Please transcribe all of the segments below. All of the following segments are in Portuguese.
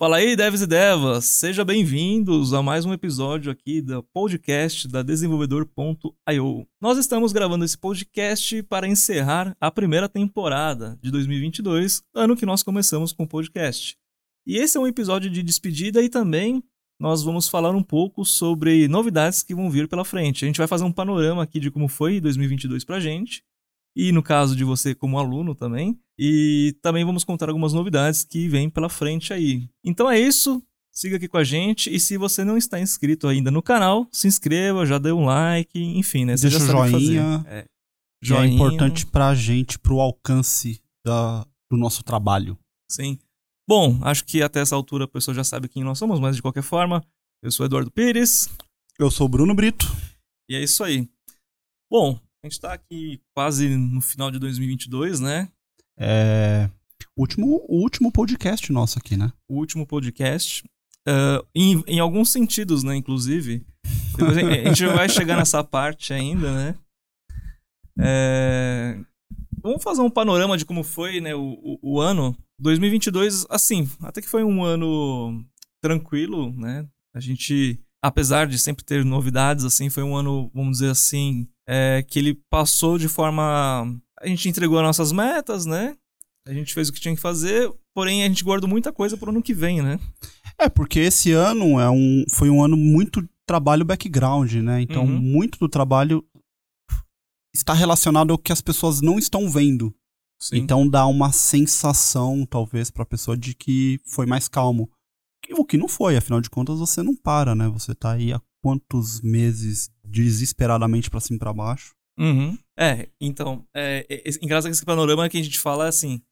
Fala aí, devs e devas! Sejam bem-vindos a mais um episódio aqui do podcast da Desenvolvedor.io. Nós estamos gravando esse podcast para encerrar a primeira temporada de 2022, ano que nós começamos com o podcast. E esse é um episódio de despedida e também nós vamos falar um pouco sobre novidades que vão vir pela frente. A gente vai fazer um panorama aqui de como foi 2022 pra gente e no caso de você como aluno também. E também vamos contar algumas novidades que vêm pela frente aí. Então é isso. Siga aqui com a gente e se você não está inscrito ainda no canal, se inscreva, já dê um like, enfim, né? Você Deixa o joinha. É. Joinha. é importante pra gente, pro alcance da, do nosso trabalho. Sim. Bom, acho que até essa altura a pessoa já sabe quem nós somos, mas de qualquer forma, eu sou Eduardo Pires. Eu sou Bruno Brito. E é isso aí. Bom, a gente tá aqui quase no final de 2022, né? É. Último, o último podcast nosso aqui, né? O último podcast. Uh, em, em alguns sentidos, né? Inclusive. A gente vai chegar nessa parte ainda, né? É... Vamos fazer um panorama de como foi né, o, o, o ano. 2022, assim, até que foi um ano tranquilo, né? A gente, apesar de sempre ter novidades, assim, foi um ano, vamos dizer assim, é, que ele passou de forma. A gente entregou as nossas metas, né? A gente fez o que tinha que fazer, porém a gente guardou muita coisa para o ano que vem, né? É, porque esse ano é um, foi um ano muito trabalho background, né? Então, uhum. muito do trabalho está relacionado ao que as pessoas não estão vendo. Sim. Então dá uma sensação, talvez, para a pessoa de que foi mais calmo. O que não foi, afinal de contas, você não para, né? Você tá aí há quantos meses desesperadamente para cima e pra baixo. Uhum. É, então, é, é, é, engraçado que esse panorama que a gente fala assim,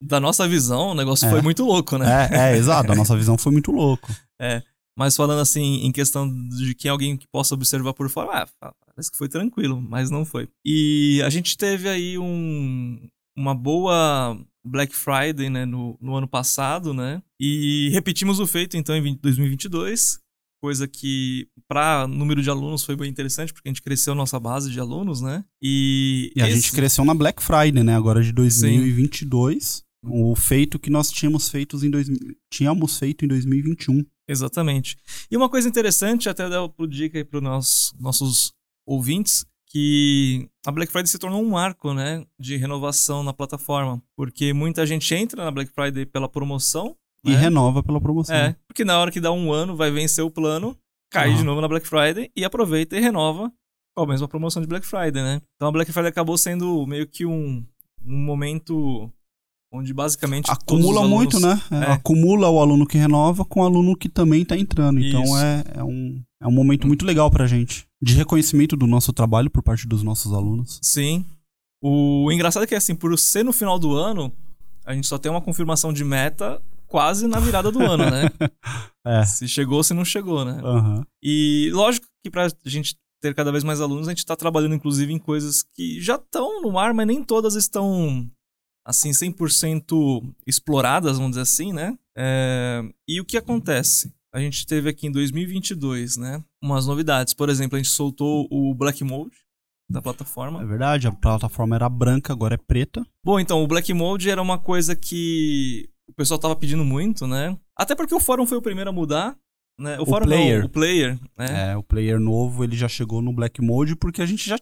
da nossa visão, o negócio é. foi muito louco, né? É, é exato, a nossa visão foi muito louco. É, mas falando assim, em questão de que alguém que possa observar por fora, ah, parece que foi tranquilo, mas não foi. E a gente teve aí um, uma boa Black Friday, né, no, no ano passado, né? E repetimos o feito então em 2022 coisa que para número de alunos foi bem interessante, porque a gente cresceu a nossa base de alunos, né? E, e a esse... gente cresceu na Black Friday, né? Agora de 2022. Sim. O feito que nós tínhamos feito em dois, tínhamos feito em 2021. Exatamente. E uma coisa interessante, até dar pro dica aí para os nossos ouvintes, que a Black Friday se tornou um marco, né, de renovação na plataforma, porque muita gente entra na Black Friday pela promoção, e é. renova pela promoção. É, porque na hora que dá um ano, vai vencer o plano, cai uhum. de novo na Black Friday e aproveita e renova com a mesma promoção de Black Friday, né? Então a Black Friday acabou sendo meio que um, um momento onde basicamente acumula alunos, muito, né? É, é. Acumula o aluno que renova com o aluno que também está entrando. Então é, é, um, é um momento muito legal pra gente. De reconhecimento do nosso trabalho por parte dos nossos alunos. Sim. O engraçado é que, assim, por ser no final do ano, a gente só tem uma confirmação de meta quase na virada do ano, né? é. Se chegou, se não chegou, né? Uhum. E lógico que pra gente ter cada vez mais alunos, a gente tá trabalhando inclusive em coisas que já estão no ar, mas nem todas estão assim 100% exploradas, vamos dizer assim, né? É... E o que acontece? A gente teve aqui em 2022, né, umas novidades. Por exemplo, a gente soltou o Black Mode da plataforma. É verdade, a plataforma era branca, agora é preta. Bom, então, o Black Mode era uma coisa que o pessoal tava pedindo muito, né? Até porque o fórum foi o primeiro a mudar. Né? O, o fórum player. Não, o player, né? É, o player novo, ele já chegou no Black Mode porque a gente já,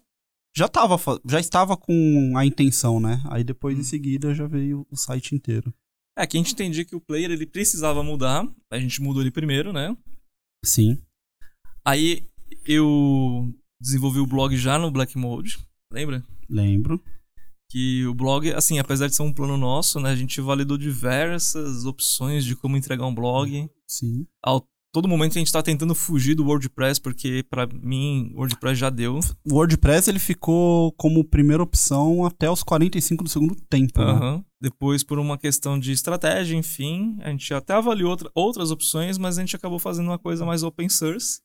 já, tava, já estava com a intenção, né? Aí depois, hum. em seguida, já veio o site inteiro. É, que a gente entendia que o player ele precisava mudar. A gente mudou ele primeiro, né? Sim. Aí eu desenvolvi o blog já no Black Mode, lembra? Lembro que o blog, assim, apesar de ser um plano nosso, né, a gente validou diversas opções de como entregar um blog. Sim. Ao todo momento a gente está tentando fugir do WordPress, porque para mim o WordPress já deu. O WordPress ele ficou como primeira opção até os 45 do segundo tempo, uhum. né? Depois, por uma questão de estratégia, enfim, a gente até avaliou outra, outras opções, mas a gente acabou fazendo uma coisa mais open source.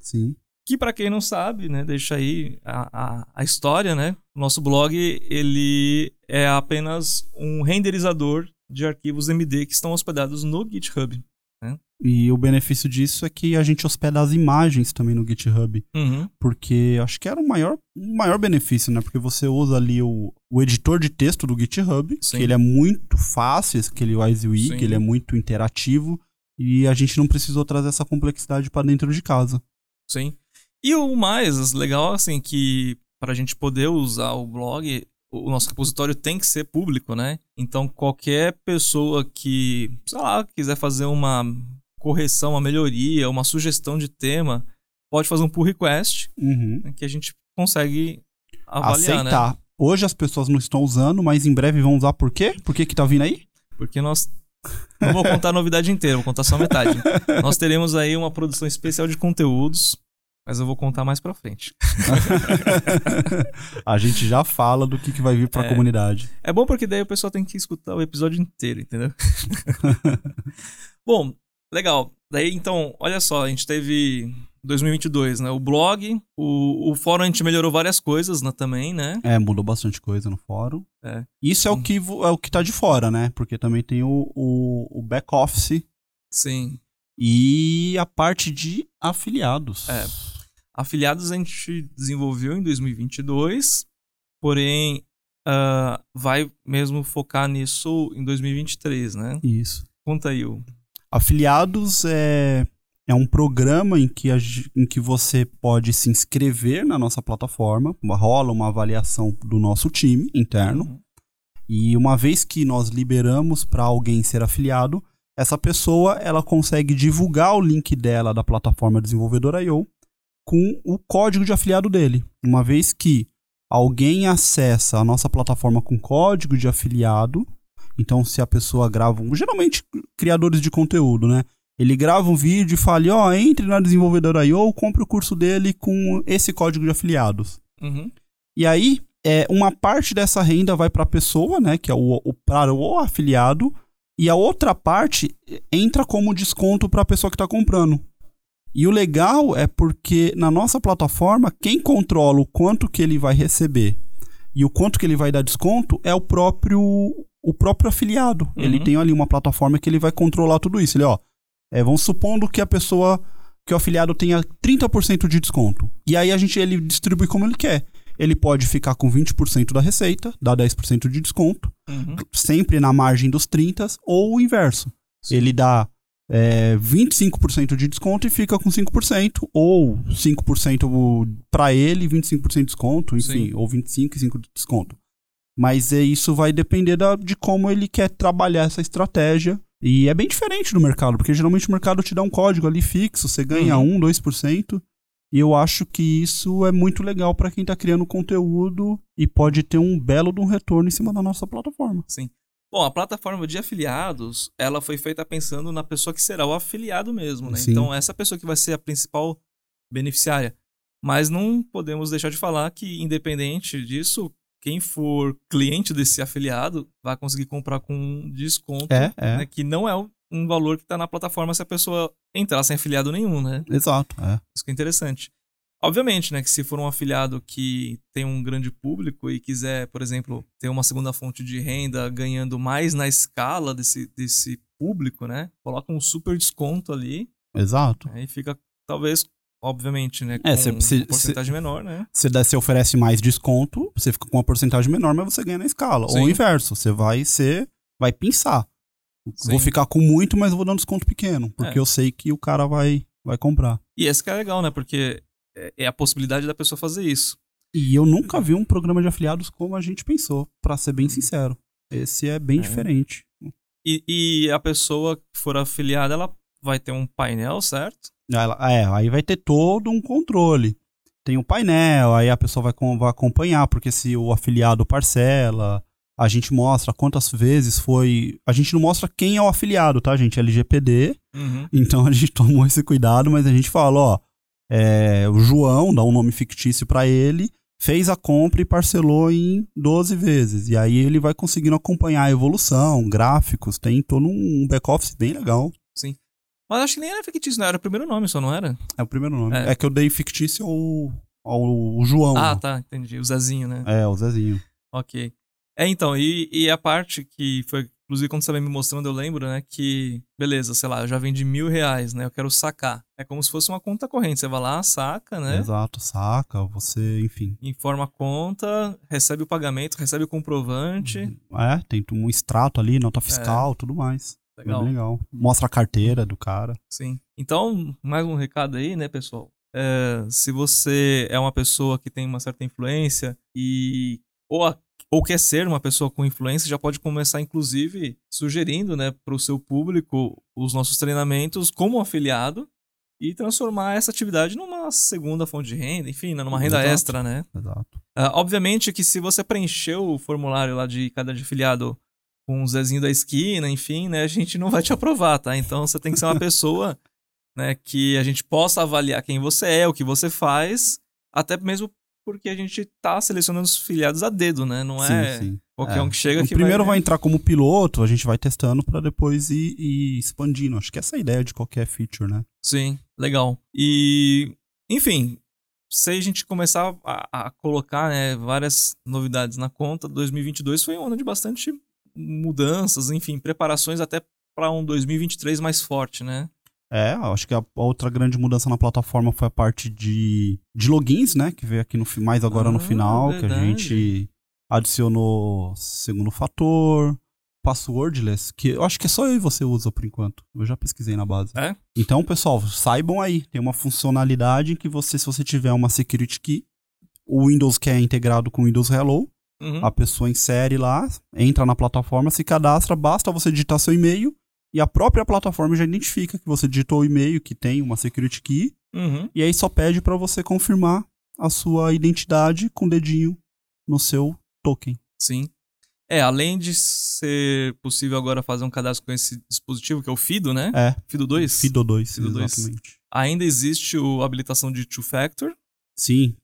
Sim que para quem não sabe, né, deixa aí a, a, a, história, né? O nosso blog, ele é apenas um renderizador de arquivos MD que estão hospedados no GitHub. Né? E o benefício disso é que a gente hospeda as imagens também no GitHub. Uhum. Porque acho que era o maior, o maior benefício, né? Porque você usa ali o, o editor de texto do GitHub, Sim. que ele é muito fácil, aquele WYSIWYG, ele é muito interativo. E a gente não precisou trazer essa complexidade para dentro de casa. Sim. E o mais legal, assim, que para a gente poder usar o blog, o nosso repositório tem que ser público, né? Então qualquer pessoa que, sei lá, quiser fazer uma correção, uma melhoria, uma sugestão de tema, pode fazer um pull request, uhum. né, que a gente consegue avaliar, né? Aceitar. Né? Hoje as pessoas não estão usando, mas em breve vão usar por quê? Por que que tá vindo aí? Porque nós não vou contar a novidade inteira, vou contar só metade. nós teremos aí uma produção especial de conteúdos mas eu vou contar mais pra frente. a gente já fala do que, que vai vir pra é, comunidade. É bom porque daí o pessoal tem que escutar o episódio inteiro, entendeu? bom, legal. Daí então, olha só, a gente teve 2022, né? O blog, o, o fórum a gente melhorou várias coisas né, também, né? É, mudou bastante coisa no fórum. É. Isso é o, que, é o que tá de fora, né? Porque também tem o, o, o back-office. Sim. E a parte de afiliados. É. Afiliados a gente desenvolveu em 2022, porém uh, vai mesmo focar nisso em 2023, né? Isso. Conta aí. O... Afiliados é, é um programa em que, a, em que você pode se inscrever na nossa plataforma, rola uma avaliação do nosso time interno. Uhum. E uma vez que nós liberamos para alguém ser afiliado, essa pessoa ela consegue divulgar o link dela da plataforma desenvolvedor.io com o código de afiliado dele. Uma vez que alguém acessa a nossa plataforma com código de afiliado, então se a pessoa grava, um, geralmente criadores de conteúdo, né? Ele grava um vídeo e fala, ó, oh, entre na desenvolvedora.io, compre o curso dele com esse código de afiliados. Uhum. E aí, é, uma parte dessa renda vai para a pessoa, né, que é o, o para o afiliado, e a outra parte entra como desconto para a pessoa que está comprando. E o legal é porque na nossa plataforma, quem controla o quanto que ele vai receber e o quanto que ele vai dar desconto é o próprio o próprio afiliado. Uhum. Ele tem ali uma plataforma que ele vai controlar tudo isso. Ele, ó, é, vamos supondo que a pessoa, que o afiliado tenha 30% de desconto. E aí a gente ele distribui como ele quer. Ele pode ficar com 20% da receita, dar 10% de desconto, uhum. sempre na margem dos 30 ou o inverso. Sim. Ele dá é, 25% de desconto e fica com 5%, ou 5% para ele, 25% de desconto, enfim, Sim. ou 25% e 5% de desconto. Mas é, isso vai depender da, de como ele quer trabalhar essa estratégia. E é bem diferente do mercado, porque geralmente o mercado te dá um código ali fixo, você ganha uhum. 1, 2%. E eu acho que isso é muito legal para quem está criando conteúdo e pode ter um belo de um retorno em cima da nossa plataforma. Sim. Bom, a plataforma de afiliados, ela foi feita pensando na pessoa que será o afiliado mesmo, né? Então, essa pessoa que vai ser a principal beneficiária. Mas não podemos deixar de falar que, independente disso, quem for cliente desse afiliado vai conseguir comprar com desconto, é, é. Né? que não é um valor que está na plataforma se a pessoa entrar sem afiliado nenhum, né? Exato, é. Isso que é interessante. Obviamente, né, que se for um afiliado que tem um grande público e quiser, por exemplo, ter uma segunda fonte de renda ganhando mais na escala desse, desse público, né, coloca um super desconto ali. Exato. Aí fica, talvez, obviamente, né, com é, cê, cê, uma porcentagem menor, né. Você você oferece mais desconto, você fica com uma porcentagem menor, mas você ganha na escala. Sim. Ou o inverso, você vai ser, vai pensar. Sim. Vou ficar com muito, mas vou dar um desconto pequeno, porque é. eu sei que o cara vai, vai comprar. E esse que é legal, né, porque é, é a possibilidade da pessoa fazer isso. E eu nunca vi um programa de afiliados como a gente pensou, para ser bem sincero. Esse é bem é. diferente. E, e, a pessoa que for afiliada, ela vai ter um painel, certo? Ela, é, aí vai ter todo um controle. Tem um painel, aí a pessoa vai, vai acompanhar, porque se o afiliado parcela, a gente mostra quantas vezes foi. A gente não mostra quem é o afiliado, tá, gente? LGPD. Uhum. Então a gente tomou esse cuidado, mas a gente fala, ó é, o João, dá um nome fictício para ele, fez a compra e parcelou em 12 vezes. E aí ele vai conseguindo acompanhar a evolução, gráficos, tem todo um back-office bem legal. Sim. Mas acho que nem era fictício, não. Era o primeiro nome só, não era? É o primeiro nome. É, é que eu dei fictício ao, ao João. Ah, tá, entendi. O Zezinho, né? É, o Zezinho. Ok. É, então, e, e a parte que foi Inclusive, quando você vai me mostrando, eu lembro, né, que, beleza, sei lá, eu já vendi mil reais, né, eu quero sacar. É como se fosse uma conta corrente. Você vai lá, saca, né? Exato, saca, você, enfim. Informa a conta, recebe o pagamento, recebe o comprovante. É, tem um extrato ali, nota fiscal, é. tudo mais. Legal. Bem legal. Mostra a carteira do cara. Sim. Então, mais um recado aí, né, pessoal? É, se você é uma pessoa que tem uma certa influência e ou, a, ou quer ser uma pessoa com influência, já pode começar, inclusive, sugerindo né, para o seu público os nossos treinamentos como afiliado e transformar essa atividade numa segunda fonte de renda, enfim, né, numa renda Exato. extra, né? Exato. Uh, obviamente que se você preencheu o formulário lá de cada de afiliado com o Zezinho da esquina, enfim, né, a gente não vai te aprovar, tá? Então você tem que ser uma pessoa, né, que a gente possa avaliar quem você é, o que você faz, até mesmo porque a gente tá selecionando os filiados a dedo, né? Não é sim, sim. qualquer é. um que chega o que primeiro vai... vai... entrar como piloto, a gente vai testando para depois ir, ir, expandindo. Acho que essa é a ideia de qualquer feature, né? Sim, legal. E, enfim, se a gente começar a, a colocar né, várias novidades na conta, 2022 foi um ano de bastante mudanças, enfim, preparações até para um 2023 mais forte, né? É, acho que a outra grande mudança na plataforma foi a parte de, de logins, né? Que veio aqui no, mais agora ah, no final, verdade. que a gente adicionou segundo fator, passwordless, que eu acho que só eu e você usa por enquanto. Eu já pesquisei na base. É? Então, pessoal, saibam aí, tem uma funcionalidade que você, se você tiver uma security key, o Windows que é integrado com o Windows Hello, uhum. a pessoa insere lá, entra na plataforma, se cadastra, basta você digitar seu e-mail e a própria plataforma já identifica que você digitou o e-mail, que tem uma security key, uhum. e aí só pede para você confirmar a sua identidade com o dedinho no seu token. Sim. É, além de ser possível agora fazer um cadastro com esse dispositivo, que é o FIDO, né? É. FIDO 2? FIDO 2, FIDO 2. exatamente. Ainda existe a habilitação de two-factor. Sim.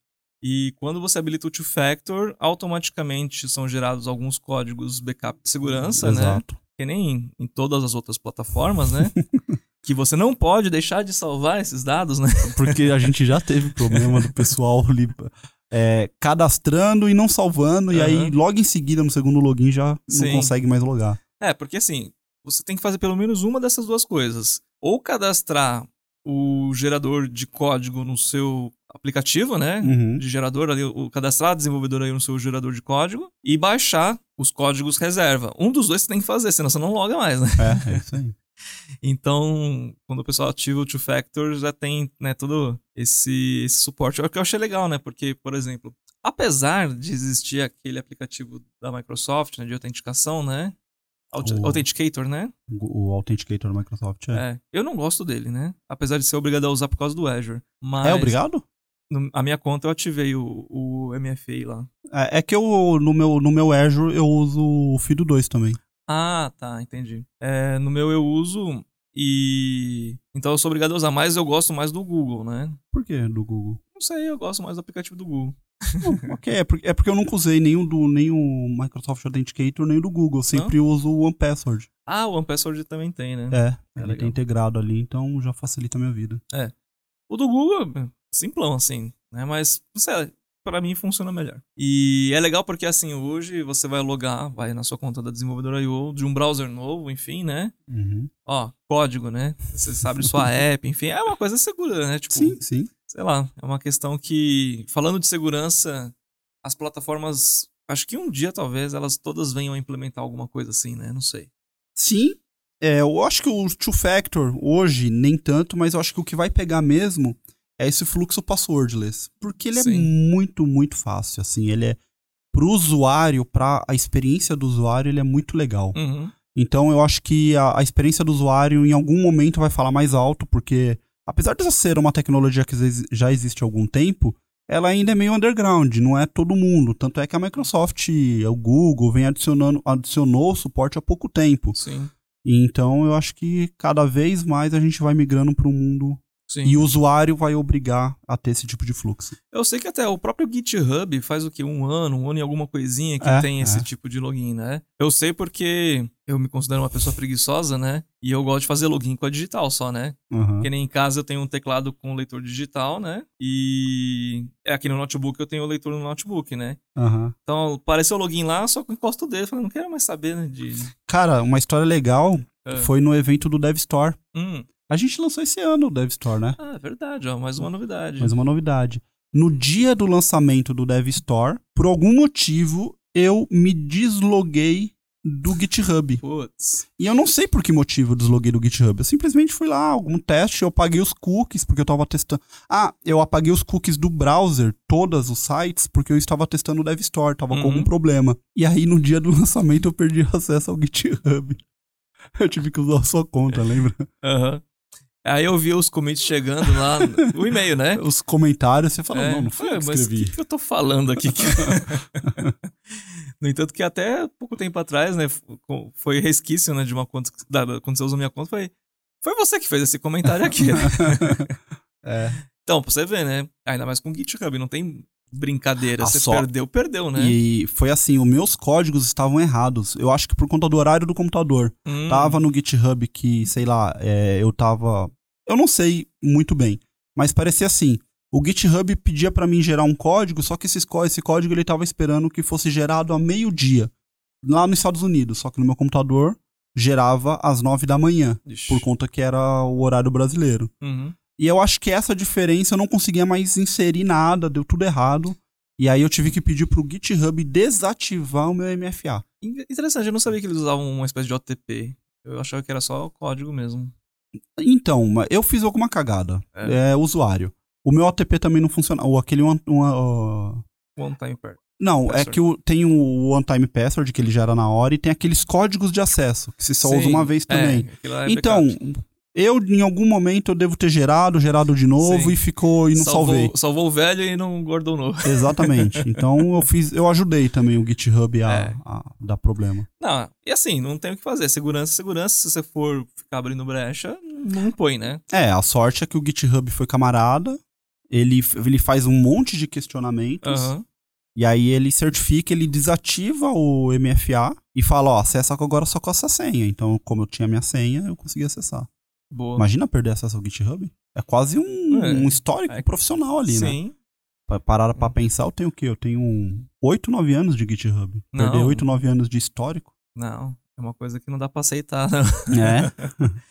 E quando você habilita o two-factor, automaticamente são gerados alguns códigos backup de segurança, Exato. né? Exato que nem em todas as outras plataformas, né? que você não pode deixar de salvar esses dados, né? Porque a gente já teve problema do pessoal é, cadastrando e não salvando, uhum. e aí logo em seguida, no segundo login, já Sim. não consegue mais logar. É, porque assim, você tem que fazer pelo menos uma dessas duas coisas. Ou cadastrar o gerador de código no seu aplicativo, né? Uhum. De gerador ali, o cadastrar desenvolvedor aí no seu gerador de código e baixar os códigos reserva. Um dos dois você tem que fazer, senão você não loga mais, né? É, é isso aí. então, quando o pessoal ativa o two-factor, já tem, né, todo esse, esse suporte. É o que eu achei legal, né? Porque, por exemplo, apesar de existir aquele aplicativo da Microsoft, né, de autenticação, né? O, Authenticator, né? O Authenticator da Microsoft, é. é. Eu não gosto dele, né? Apesar de ser obrigado a usar por causa do Azure. Mas... É obrigado? No, a minha conta eu ativei o, o MFA lá. É, é, que eu, no meu, no meu Azure, eu uso o FIDO 2 também. Ah, tá, entendi. É, no meu eu uso e. Então eu sou obrigado a usar, mas eu gosto mais do Google, né? Por que do Google? Não sei, eu gosto mais do aplicativo do Google. ok, é porque, é porque eu nunca usei nenhum do nem o Microsoft Authenticator, nem o do Google. Eu sempre Não? uso o OnePassword. Ah, o OnePassword também tem, né? É, é ele tem integrado ali, então já facilita a minha vida. É. O do Google, simplão, assim, né? Mas, não sei, para mim funciona melhor. E é legal porque assim, hoje você vai logar, vai na sua conta da desenvolvedora IO de um browser novo, enfim, né? Uhum. Ó, código, né? Você abre sua app, enfim, é uma coisa segura, né? Tipo, sim, sim. Sei lá, é uma questão que, falando de segurança, as plataformas, acho que um dia talvez elas todas venham a implementar alguma coisa assim, né? Não sei. Sim, é, eu acho que o Two Factor hoje nem tanto, mas eu acho que o que vai pegar mesmo é esse fluxo passwordless. Porque ele é Sim. é muito, muito fácil. Assim, ele é. Pro usuário, para a experiência do usuário, ele é muito legal. Uhum. Então eu acho que a, a, experiência do usuário em algum momento vai falar mais alto, porque apesar de ser uma tecnologia que já existe há algum tempo, ela ainda é meio underground, não é todo mundo. Tanto é que a Microsoft, o Google, vem adicionando, adicionou o suporte há pouco tempo. Sim. Então eu acho que cada vez mais a gente vai migrando para um mundo Sim. E o usuário vai obrigar a ter esse tipo de fluxo. Eu sei que até o próprio GitHub faz o que? Um ano, um ano e alguma coisinha que é, tem esse é. tipo de login, né? Eu sei porque eu me considero uma pessoa preguiçosa, né? E eu gosto de fazer login com a digital só, né? Uhum. Porque nem em casa eu tenho um teclado com leitor digital, né? E aqui no notebook eu tenho o leitor no notebook, né? Uhum. Então apareceu o login lá, só que eu encosto o dedo. Falei, não quero mais saber, né? De... Cara, uma história legal é. foi no evento do Dev Store. Hum. A gente lançou esse ano o Dev Store, né? Ah, é verdade, ó, mais uma novidade. Mais uma novidade. No dia do lançamento do Dev Store, por algum motivo, eu me desloguei do GitHub. Putz. E eu não sei por que motivo eu desloguei do GitHub. Eu simplesmente fui lá, algum teste, eu apaguei os cookies, porque eu tava testando. Ah, eu apaguei os cookies do browser, todos os sites, porque eu estava testando o DevStore, tava Uhum. com algum problema. E aí, no dia do lançamento, eu perdi acesso ao GitHub. Eu tive que usar a sua conta, lembra? Aham. Aí eu vi os commits chegando lá, o e-mail, né? Os comentários, você fala, É, não, não foi eu que mas o escrevi. que, eu tô falando aqui? no entanto, que até pouco tempo atrás, né, foi resquício, né, de uma conta, da, quando você usa a minha conta, foi, foi você que fez esse comentário aqui. né? é. Então, pra você ver, né, ainda mais com GitHub, não tem brincadeira, Ah, você só- perdeu, perdeu, né? E foi assim, os meus códigos estavam errados. Eu acho que por conta do horário do computador. Hum, Tava no GitHub que, sei lá, é, eu tava. Eu não sei muito bem, mas parecia assim. O GitHub pedia pra mim gerar um código, só que esse, esse código ele tava esperando que fosse gerado a meio-dia, lá nos Estados Unidos. Só que no meu computador gerava às nove da manhã, ixi. por conta que era o horário brasileiro. Uhum. E eu acho que essa diferença eu não conseguia mais inserir nada, deu tudo errado. E aí eu tive que pedir pro GitHub desativar o meu MFA. In- Interessante, eu não sabia que eles usavam uma espécie de OTP. Eu achava que era só código mesmo. Então, eu fiz alguma cagada. É. É, usuário. O meu OTP também não funciona. Ou aquele. one- uma- ó, One time per. Não, é Password. que o- tem o One Time Password que ele gera na hora e tem aqueles códigos de acesso que você só usa Sim, uma vez também. É, lá é então. Eu em algum momento eu devo ter gerado, gerado de novo Sim. e ficou e não salvou, salvei. salvou o velho e não guardou o novo. Exatamente. Então eu fiz, eu ajudei também o GitHub a, É. a dar problema. Não, e assim, não tem o que fazer. Segurança, segurança. Se você for ficar abrindo brecha, não põe, né? É, a sorte é que o GitHub foi camarada. Ele, ele faz um monte de questionamentos. Aham. E aí ele certifica, ele desativa o MFA e fala, ó, acessa agora só com essa senha. Então, como eu tinha minha senha, eu consegui acessar. Boa. Imagina perder acesso ao GitHub? É quase um, É. um histórico É. profissional ali, né? Sim. Pa- Parar pra pensar, eu tenho o quê? Eu tenho um 8, 9 anos de GitHub. Não. Perder 8, 9 anos de histórico. Não, é uma coisa que não dá pra aceitar, não. É.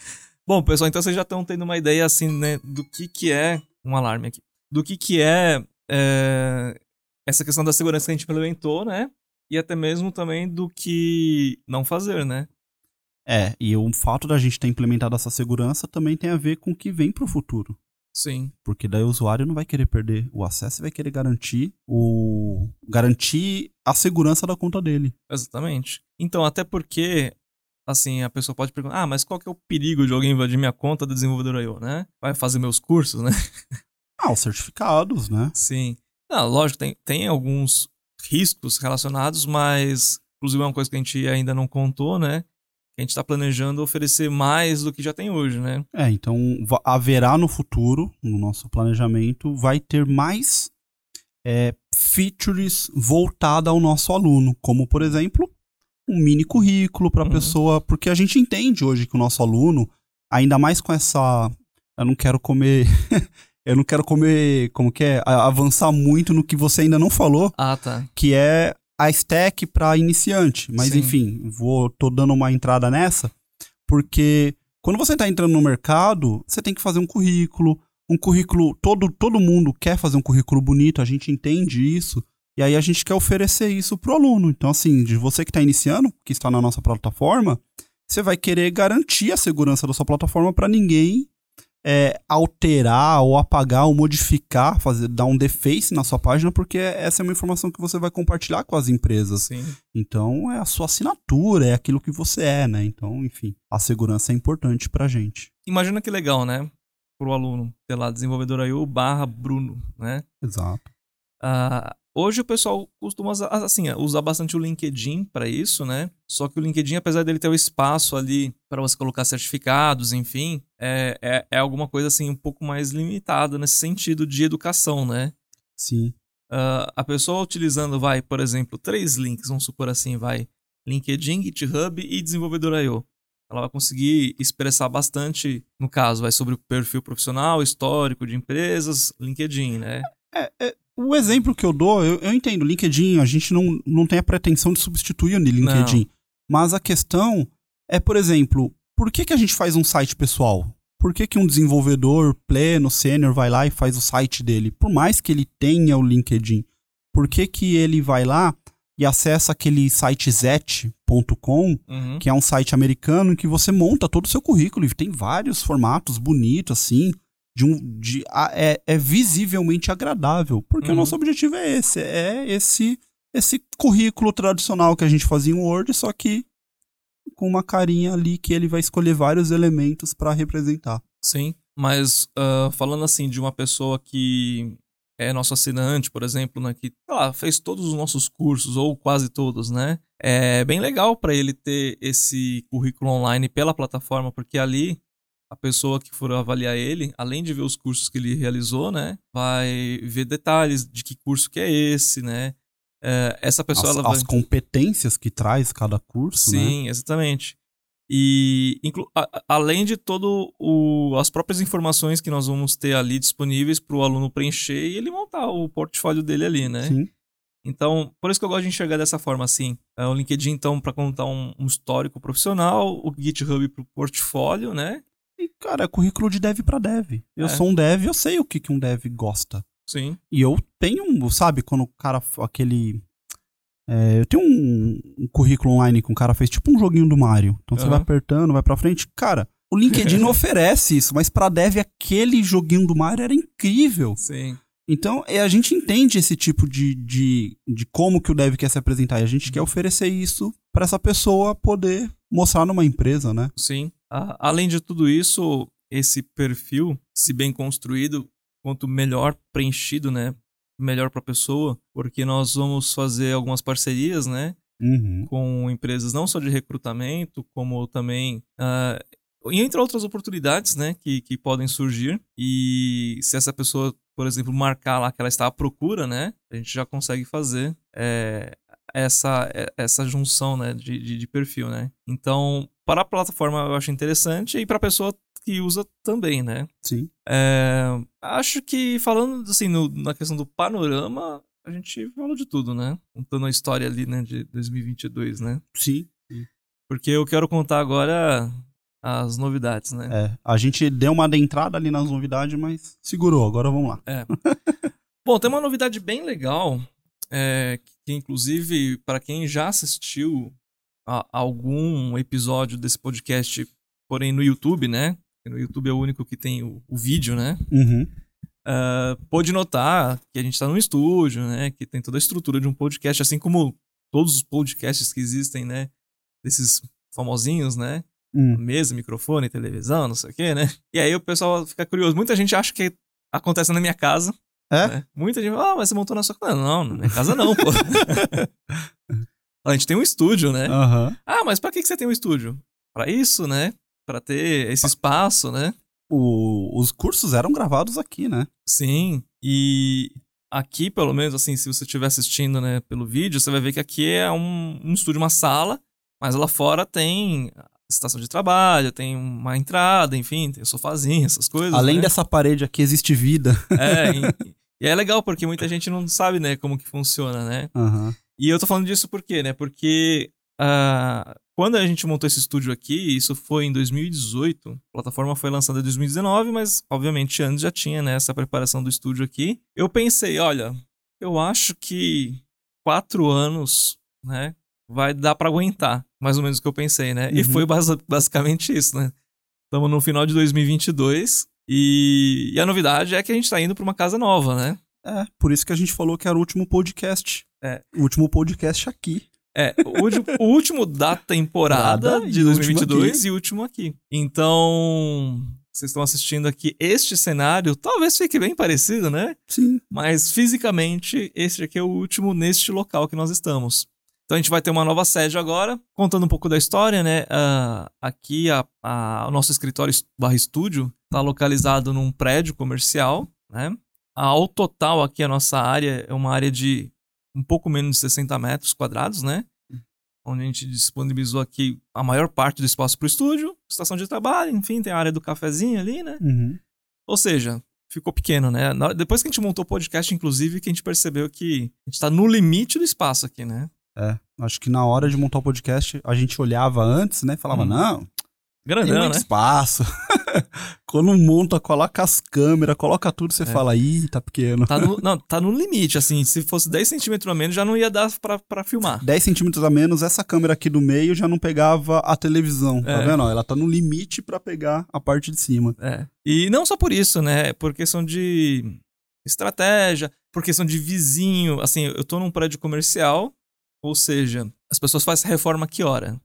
Bom, pessoal, então vocês já estão tendo uma ideia, assim, né, do que que é... Um alarme aqui. Do que que é, é, essa questão da segurança que a gente implementou, né? E até mesmo também do que não fazer, né? É, e o fato da gente ter implementado essa segurança também tem a ver com o que vem pro futuro. Sim. Porque daí o usuário não vai querer perder o acesso e vai querer garantir o garantir a segurança da conta dele. Exatamente. Então, até porque, assim, a pessoa pode perguntar, ah, mas qual que é o perigo de alguém invadir minha conta do desenvolvedor IO, né? Vai fazer meus cursos, né? Ah, os certificados, né? Sim. Não, lógico, tem, tem alguns riscos relacionados, mas, inclusive, é uma coisa que a gente ainda não contou, né? A gente está planejando oferecer mais do que já tem hoje, né? É, então haverá no futuro, no nosso planejamento, vai ter mais é, features voltada ao nosso aluno, como por exemplo um mini currículo para a Uhum. pessoa, porque a gente entende hoje que o nosso aluno, ainda mais com essa, eu não quero comer, eu não quero comer, como que é, avançar muito no que você ainda não falou, Ah, tá. que é a stack para iniciante. Mas Sim. enfim, vou tô dando uma entrada nessa, porque quando você está entrando no mercado, você tem que fazer um currículo, um currículo todo todo mundo quer fazer um currículo bonito, a gente entende isso. E aí a gente quer oferecer isso pro aluno. Então assim, de você que está iniciando, que está na nossa plataforma, você vai querer garantir a segurança da sua plataforma para ninguém é, alterar ou apagar ou modificar, fazer dar um deface na sua página, porque essa é uma informação que você vai compartilhar com as empresas. Sim. Então é a sua assinatura, é aquilo que você é, né? Então, enfim, a segurança é importante pra gente. Imagina que legal, né? Pro aluno ter lá desenvolvedor IO barra Bruno, né? Exato. Ah, hoje o pessoal costuma usar, assim, usar bastante o LinkedIn para isso, né? Só que o LinkedIn, apesar dele ter o espaço ali para você colocar certificados, enfim, é, é, é alguma coisa assim um pouco mais limitada nesse sentido de educação, né? Sim. Ah, a pessoa utilizando, vai, por exemplo, três links, vamos supor assim, vai, LinkedIn, GitHub e desenvolvedor IO. Ela vai conseguir expressar bastante, no caso, vai sobre o perfil profissional, histórico de empresas, LinkedIn, né? É, é, o exemplo que eu dou, eu, eu entendo, LinkedIn, a gente não, não tem a pretensão de substituir o LinkedIn. Mas a questão é, por exemplo, por que, que a gente faz um site pessoal? Por que, que um desenvolvedor pleno, sênior, vai lá e faz o site dele? Por mais que ele tenha o LinkedIn, por que, que ele vai lá e acessa aquele site zet.com, uhum. que é um site americano em que você monta todo o seu currículo e tem vários formatos bonitos assim, de um de é, é visivelmente agradável, porque uhum. o nosso objetivo é esse, é esse esse currículo tradicional que a gente fazia em Word, só que com uma carinha ali que ele vai escolher vários elementos para representar. Sim, mas uh, falando assim de uma pessoa que é nosso assinante, por exemplo, né, que lá, fez todos os nossos cursos ou quase todos, né? É bem legal para ele ter esse currículo online pela plataforma, porque ali a pessoa que for avaliar ele, além de ver os cursos que ele realizou, né, vai ver detalhes de que curso que é esse, né? É, essa pessoa as, ela vai... as competências que traz cada curso, né? Sim, né? exatamente. E a, além de todo o, as próprias informações que nós vamos ter ali disponíveis para o aluno preencher e ele montar o portfólio dele ali, né? Sim. Então, por isso que eu gosto de enxergar dessa forma assim. É o LinkedIn, então, para contar um, um, histórico profissional, o GitHub para o portfólio, né? E, cara, é currículo de dev para dev. Eu é. sou um dev, eu sei o que, que um dev gosta. Sim. E eu tenho, sabe, quando o cara, aquele é, eu tenho um, um, currículo online que um cara fez tipo um joguinho do Mario. Então você vai apertando, vai pra frente. Cara, o LinkedIn oferece isso, mas pra dev aquele joguinho do Mario era incrível. Sim. Então, é, a gente entende esse tipo de, de, de como que o dev quer se apresentar. E a gente quer uhum. oferecer isso para essa pessoa poder mostrar numa empresa, né? Sim. Além de tudo isso, esse perfil, se bem construído, quanto melhor preenchido, né? melhor para a pessoa, porque nós vamos fazer algumas parcerias, né? Uhum. Com empresas não só de recrutamento, como também. Uh, entre outras oportunidades, né? Que, que podem surgir. E se essa pessoa, por exemplo, marcar lá que ela está à procura, né? A gente já consegue fazer é, essa, essa junção né, de, de, de, perfil, né? Então, para a plataforma eu acho interessante e para a pessoa que usa também, né? Sim. É, acho que falando assim no, na questão do panorama, a gente falou de tudo, né? Contando a história ali, né, de 2022, né? Sim. Porque eu quero contar agora as novidades, né? É, a gente deu uma adentrada ali nas novidades, mas segurou, agora vamos lá. É. Bom, tem uma novidade bem legal, é, que inclusive, para quem já assistiu a algum episódio desse podcast, porém no YouTube, né? no YouTube é o único que tem o, o vídeo, né? Uhum. Uh, pôde notar que a gente está num estúdio, né? Que tem toda a estrutura de um podcast, assim como todos os podcasts que existem, né? Desses famosinhos, né? Hum. Mesa, microfone, televisão, não sei o quê, né? E aí o pessoal fica curioso. Muita gente acha que acontece na minha casa. É? Né? Muita gente fala, ah, mas você montou na sua casa. Não, na minha casa não, pô. a gente tem um estúdio, né? Uhum. Ah, mas pra que você tem um estúdio? Para isso, né? para ter esse espaço, né? O, os cursos eram gravados aqui, né? Sim, e aqui, pelo menos, assim, se você estiver assistindo, né, pelo vídeo, você vai ver que aqui é um, um estúdio, uma sala, mas lá fora tem estação de trabalho, tem uma entrada, enfim, tem sofazinho, essas coisas. Além né? dessa parede aqui existe vida. É, e, e, é legal porque muita gente não sabe, né, como que funciona, né? Uhum. E eu tô falando disso por quê, né? Porque uh, quando a gente montou esse estúdio aqui, isso foi em 2018. A plataforma foi lançada em 2019, mas obviamente antes já tinha né, essa preparação do estúdio aqui. Eu pensei, olha, eu acho que quatro anos, né, vai dar para aguentar, mais ou menos o que eu pensei, né? Uhum. E foi basicamente isso, né? Estamos no final de 2022 e, e a novidade é que a gente está indo para uma casa nova, né? É, por isso que a gente falou que era o último podcast. É. O último podcast aqui. É, o, último, o último da temporada Nada, de 2022 e o último aqui. Então, vocês estão assistindo aqui este cenário, talvez fique bem parecido, né? Sim. Mas fisicamente, este aqui é o último neste local que nós estamos. Então a gente vai ter uma nova sede agora, contando um pouco da história, né? Uh, aqui a, a, o nosso escritório barra estúdio está localizado num prédio comercial, né? Ao total aqui a nossa área é uma área de um pouco menos de 60 metros quadrados, né? Onde a gente disponibilizou aqui a maior parte do espaço para o estúdio, estação de trabalho, enfim, tem a área do cafezinho ali, né? Uhum. Ou seja, ficou pequeno, né? Depois que a gente montou o podcast, inclusive, que a gente percebeu que a gente está no limite do espaço aqui, né? É, acho que na hora de montar o podcast, a gente olhava antes, né? Falava, hum. não, Grandão, Tem né? espaço. Quando monta, coloca as câmeras, coloca tudo, você fala, ih, tá pequeno. Tá no, não, tá no limite, assim. Se fosse 10 centímetros a menos, já não ia dar pra, pra filmar. 10 centímetros a menos, essa câmera aqui do meio já não pegava a televisão, tá É. vendo? Ó, Ela tá no limite pra pegar a parte de cima. É. E não só por isso, né? Por questão de estratégia, por questão de vizinho. Assim, eu tô num prédio comercial, ou seja, as pessoas fazem reforma que hora?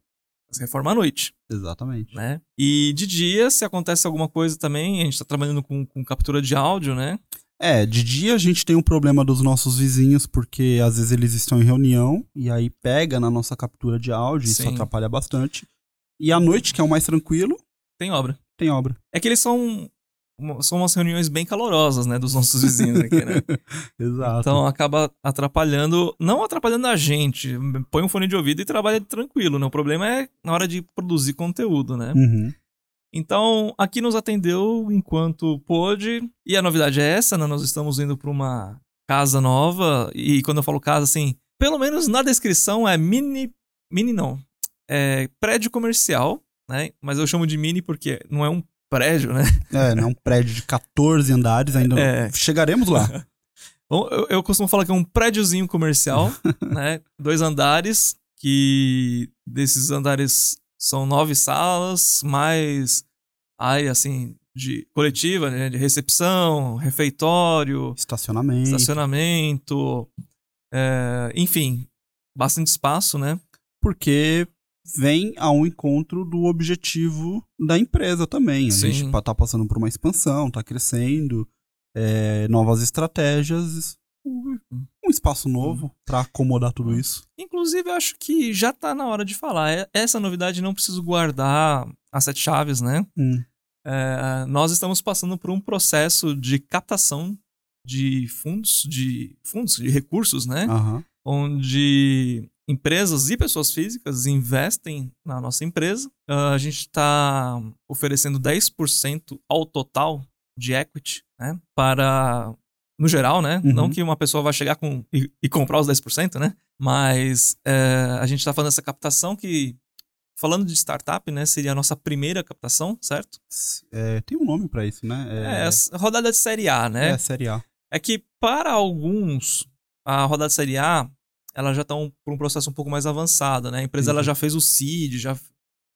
Fazem reforma à noite, Exatamente. né? E de dia, se acontece alguma coisa também, a gente tá trabalhando com, com captura de áudio, né? É, de dia a gente tem um problema dos nossos vizinhos, porque às vezes eles estão em reunião e aí pega na nossa captura de áudio, isso Sim. atrapalha bastante. E à noite, que é o mais tranquilo, Tem obra. tem obra. É que eles são. São umas reuniões bem calorosas, né? Dos nossos vizinhos aqui, né? Exato. Então acaba atrapalhando, não atrapalhando a gente. Põe um fone de ouvido e trabalha tranquilo, né? O problema é na hora de produzir conteúdo, né? Uhum. Então, aqui nos atendeu enquanto pôde. E a novidade é essa, né? Nós estamos indo para uma casa nova. E quando eu falo casa, assim, pelo menos na descrição é mini. Mini não. É prédio comercial, né? Mas eu chamo de mini porque não é um prédio, né? É, né? Um prédio de 14 andares, ainda É. chegaremos lá. Bom, eu, eu costumo falar que é um prédiozinho comercial, né? Dois andares, que desses andares são nove salas, mais área, assim, de coletiva, né? De recepção, refeitório, Estacionamento. estacionamento, é, enfim, bastante espaço, né? Porque vem ao encontro do objetivo da empresa também. A Sim. gente pa- tá passando por uma expansão, tá crescendo, é, novas estratégias, um espaço novo pra acomodar tudo isso. Inclusive, eu acho que já tá na hora de falar. É- Essa novidade não preciso guardar as sete chaves, né? Hum. É, nós estamos passando por um processo de captação de fundos, de fundos, de recursos, né? Aham. Onde empresas e pessoas físicas investem na nossa empresa. Ah, a gente está oferecendo 10% ao total de equity, né? Para, no geral, né? Uhum. Não que uma pessoa vai chegar com, e, e comprar os 10%, né? Mas é, a gente está fazendo essa captação que, falando de startup, né? Seria a nossa primeira captação, certo? É, tem um nome pra isso, né? É, essa rodada de Série A, né? é Série A. É que para alguns, a rodada de Série A, ela já está um, por um processo um pouco mais avançado, né? A empresa ela Entendi. já fez o seed, já,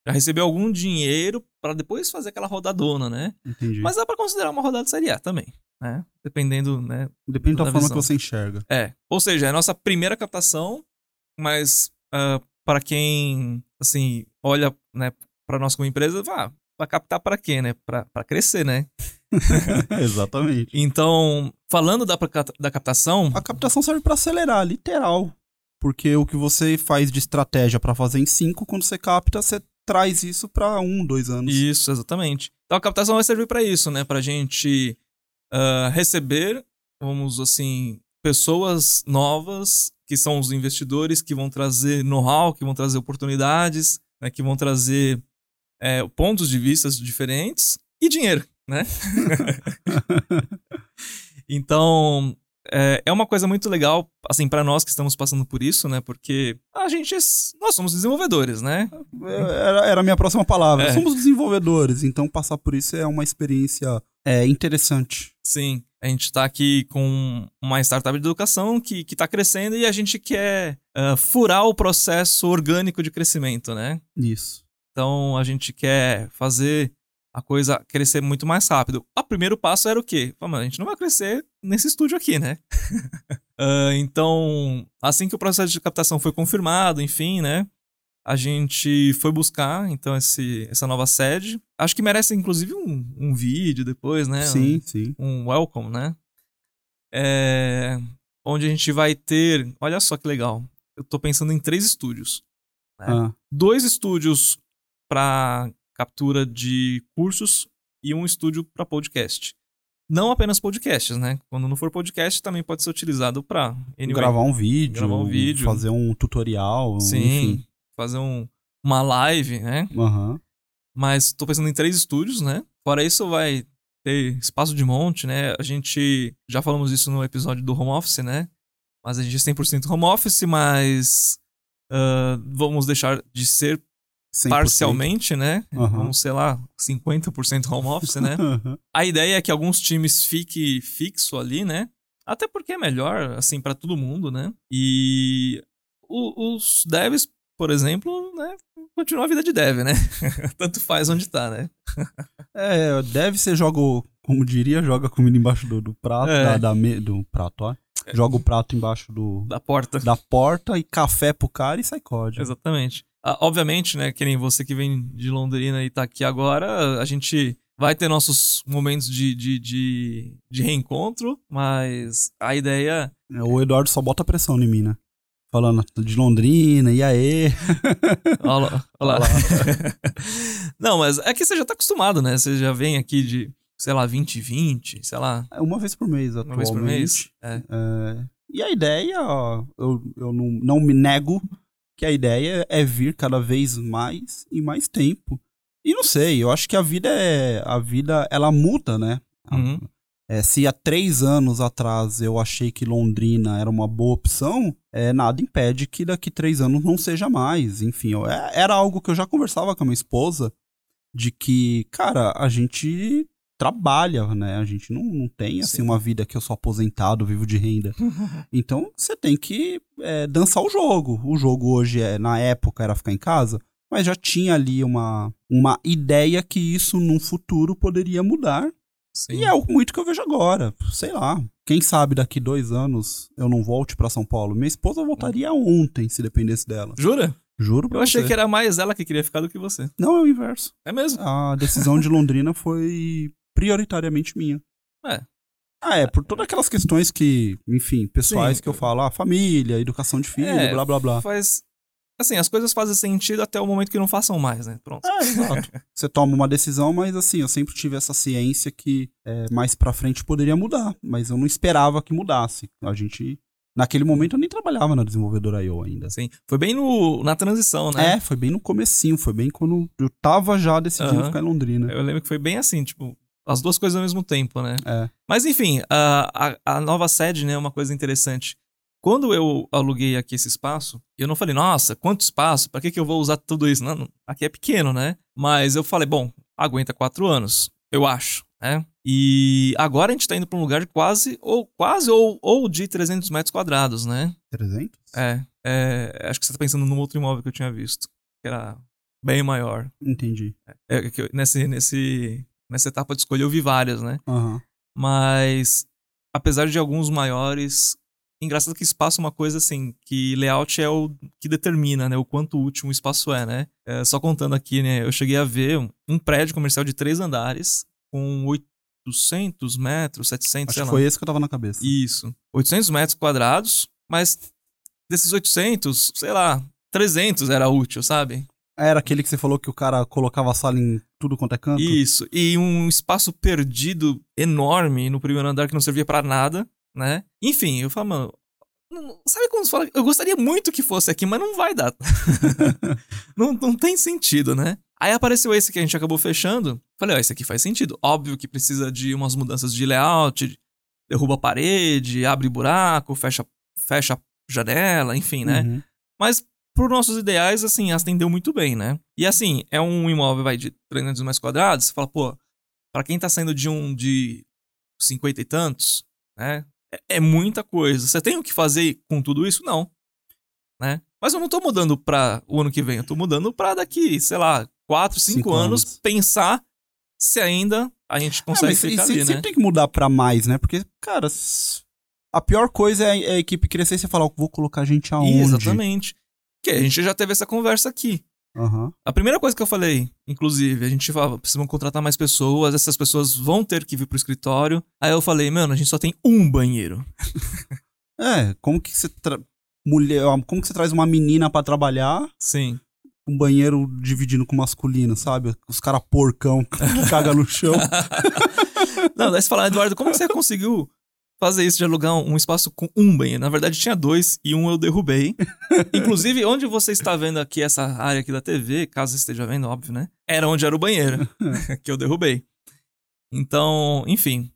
já recebeu algum dinheiro para depois fazer aquela rodadona, né? Entendi. Mas dá para considerar uma rodada de Série A também, né? Dependendo, né? Depende da da forma visão. que você enxerga. É. Ou seja, é a nossa primeira captação, mas para quem, assim, olha, né, para nós como empresa, vá, vai captar para quê, né? Para crescer, né? Exatamente. Então, falando da, da captação, A captação serve pra acelerar, literal. Porque o que você faz de estratégia pra fazer em 5, quando você capta, você traz isso pra um, dois anos. Isso, exatamente. Então a captação vai servir para isso, né? Pra gente ah, receber, vamos assim, pessoas novas que são os investidores que vão trazer know-how, que vão trazer oportunidades, né? que vão trazer é, pontos de vista diferentes e dinheiro, né? então é, é uma coisa muito legal, assim, para nós que estamos passando por isso, né? Porque a gente, nós somos desenvolvedores, né? Era, era a minha próxima palavra. É. Somos desenvolvedores, então passar por isso é uma experiência é, interessante. Sim, a gente tá aqui com uma startup de educação que, que tá crescendo e a gente quer ah, furar o processo orgânico de crescimento, né? Isso. Então a gente quer fazer a coisa crescer muito mais rápido. O primeiro passo era o quê? Mano, a gente não vai crescer nesse estúdio aqui, né? Ah, então, assim que o processo de captação foi confirmado, enfim, né? A gente foi buscar, então, esse, essa nova sede. Acho que merece, inclusive, um, um vídeo depois, né? sim, sim. um welcome, né? É, onde a gente vai ter. Olha só que legal. Eu tô pensando em três estúdios. É. Ah, Dois estúdios para captura de cursos e um estúdio para podcast. Não apenas podcasts, né? Quando não for podcast, também pode ser utilizado para gravar um vídeo, Gravar um vídeo. fazer um tutorial, Sim, enfim. fazer um, uma live, né? Aham. Mas tô pensando em três estúdios, né? Fora isso, vai ter espaço de monte, né? A gente já falamos isso no episódio do home office, né? Mas a gente é 100% home office, mas ah, vamos deixar de ser 100%. parcialmente, né? Vamos, sei lá, 50% home office, né? Aham. A ideia é que alguns times fiquem fixo ali, né? Até porque é melhor, assim, pra todo mundo, né? E o- os devs, por exemplo, né? Continuam a vida de dev, né? Tanto faz onde tá, né? É, deve ser jogo, como diria, joga comida embaixo do, do prato, É. da, da me- do prato, ó. Joga o prato embaixo do, Da porta. da porta e café pro cara e sai código. Exatamente. Ah, obviamente, né, que nem você que vem de Londrina e tá aqui agora, a gente vai ter nossos momentos de, de, de, de reencontro, mas a ideia. O Eduardo só bota pressão em mim, né? Falando de Londrina, e aí? Olha lá. olha lá. Olha Não, mas é que você já tá acostumado, né? Você já vem aqui de, sei lá, 2020, sei lá, É uma vez por mês, uma atualmente. vez por mês. É. É, e a ideia, ó, eu, eu não, não me nego que a ideia é vir cada vez mais e mais tempo. E não sei, eu acho que a vida é. A vida, ela muda, né? Uhum. É, se há três anos atrás eu achei que Londrina era uma boa opção, é, nada impede que daqui três anos não seja mais. Enfim, eu- é- era algo que eu já conversava com a minha esposa, de que, cara, a gente trabalha, né? A gente não, não tem, assim, Sim. uma vida que eu sou aposentado, vivo de renda. Então, você tem que é, dançar o jogo. O jogo hoje, é na época, era ficar em casa, mas já tinha ali uma, uma ideia que isso, num futuro, poderia mudar. Sim. E é o muito que eu vejo agora. Sei lá. Quem sabe daqui dois anos eu não volte pra São Paulo. Minha esposa voltaria ontem, se dependesse dela. Jura? Juro pra Eu achei você. que era mais ela que queria ficar do que você. Não, é o inverso. É mesmo? A decisão de Londrina foi prioritariamente minha. É. Ah, é, por todas aquelas questões que, enfim, pessoais Sim. que eu falo, ah, família, educação de filho, É, blá blá blá. Faz. Assim, as coisas fazem sentido até o momento que não façam mais, né? Pronto. É, exato. Você toma uma decisão, mas assim, eu sempre tive essa ciência que é, mais pra frente poderia mudar, mas eu não esperava que mudasse. A gente, naquele momento, eu nem trabalhava na desenvolvedora IO ainda. Assim, foi bem no, na transição, né? É, foi bem no comecinho, foi bem quando eu tava já decidindo Aham. ficar em Londrina. Eu lembro que foi bem assim, tipo, as duas coisas ao mesmo tempo, né? É. Mas enfim, a, a, a nova sede, né, é uma coisa interessante. Quando eu aluguei aqui esse espaço, eu não falei, nossa, quanto espaço? Pra que, que eu vou usar tudo isso? Não, aqui é pequeno, né? Mas eu falei, bom, aguenta quatro anos, eu acho, né? E agora a gente tá indo pra um lugar de quase, ou quase, ou, ou de 300 metros quadrados, né? 300? É, é, acho que você tá pensando num outro imóvel que eu tinha visto, que era bem maior. Entendi. É, que eu- nesse, nesse, nessa etapa de escolha eu vi várias, né? Aham. Mas, apesar de alguns maiores, engraçado que espaço é uma coisa assim, que layout é o que determina, né? O quanto útil um espaço é, né? É, só contando aqui, né? Eu cheguei a ver um, um prédio comercial de três andares com 800 metros, 700, Acho sei que lá. foi esse que eu tava na cabeça. Isso. 800 metros quadrados, mas desses 800, sei lá, 300 era útil, sabe? Era aquele que você falou que o cara colocava a sala em tudo quanto é canto? Isso. E um espaço perdido enorme no primeiro andar que não servia pra nada, né? Enfim, eu falo, mano. Sabe quando você fala? Eu gostaria muito que fosse aqui, mas não vai dar. não, não tem sentido, né? Aí apareceu esse que a gente acabou fechando. Falei, ó, esse aqui faz sentido. Óbvio que precisa de umas mudanças de layout, derruba a parede, abre buraco, fecha, fecha a janela, enfim, né? Uhum. Mas, por nossos ideais, assim, atendeu muito bem, né? E assim, é um imóvel, vai, de 300 metros quadrados, você fala, pô, pra quem tá saindo de um de 50 e tantos, né? É, é muita coisa. Você tem o que fazer com tudo isso? Não. Né? Mas eu não tô mudando pra o ano que vem, eu tô mudando pra daqui, sei lá, 4, 5, Cinco anos, anos. pensar se ainda a gente É, consegue mas e ficar se- ali, sempre né? tem que mudar pra mais, né? Porque, cara, a pior coisa é a, é a equipe crescer e você falar, vou colocar a gente aonde? Exatamente. Que a gente já teve essa conversa aqui. Aham. A primeira coisa que eu falei, inclusive, a gente falava, precisam contratar mais pessoas, essas pessoas vão ter que vir pro escritório. Aí eu falei, mano, a gente só tem um banheiro. É, como que você tra... mulher, como que você traz uma menina pra trabalhar, Sim. um banheiro dividindo com masculino, sabe? Os cara porcão que caga no chão. Não, daí você fala, Eduardo, como que você conseguiu fazer isso de alugar um, espaço com um banheiro? Na verdade, tinha dois e um eu derrubei. Inclusive, onde você está vendo aqui essa área aqui da TV, caso esteja vendo, óbvio, né? Era onde era o banheiro que eu derrubei. Então, enfim.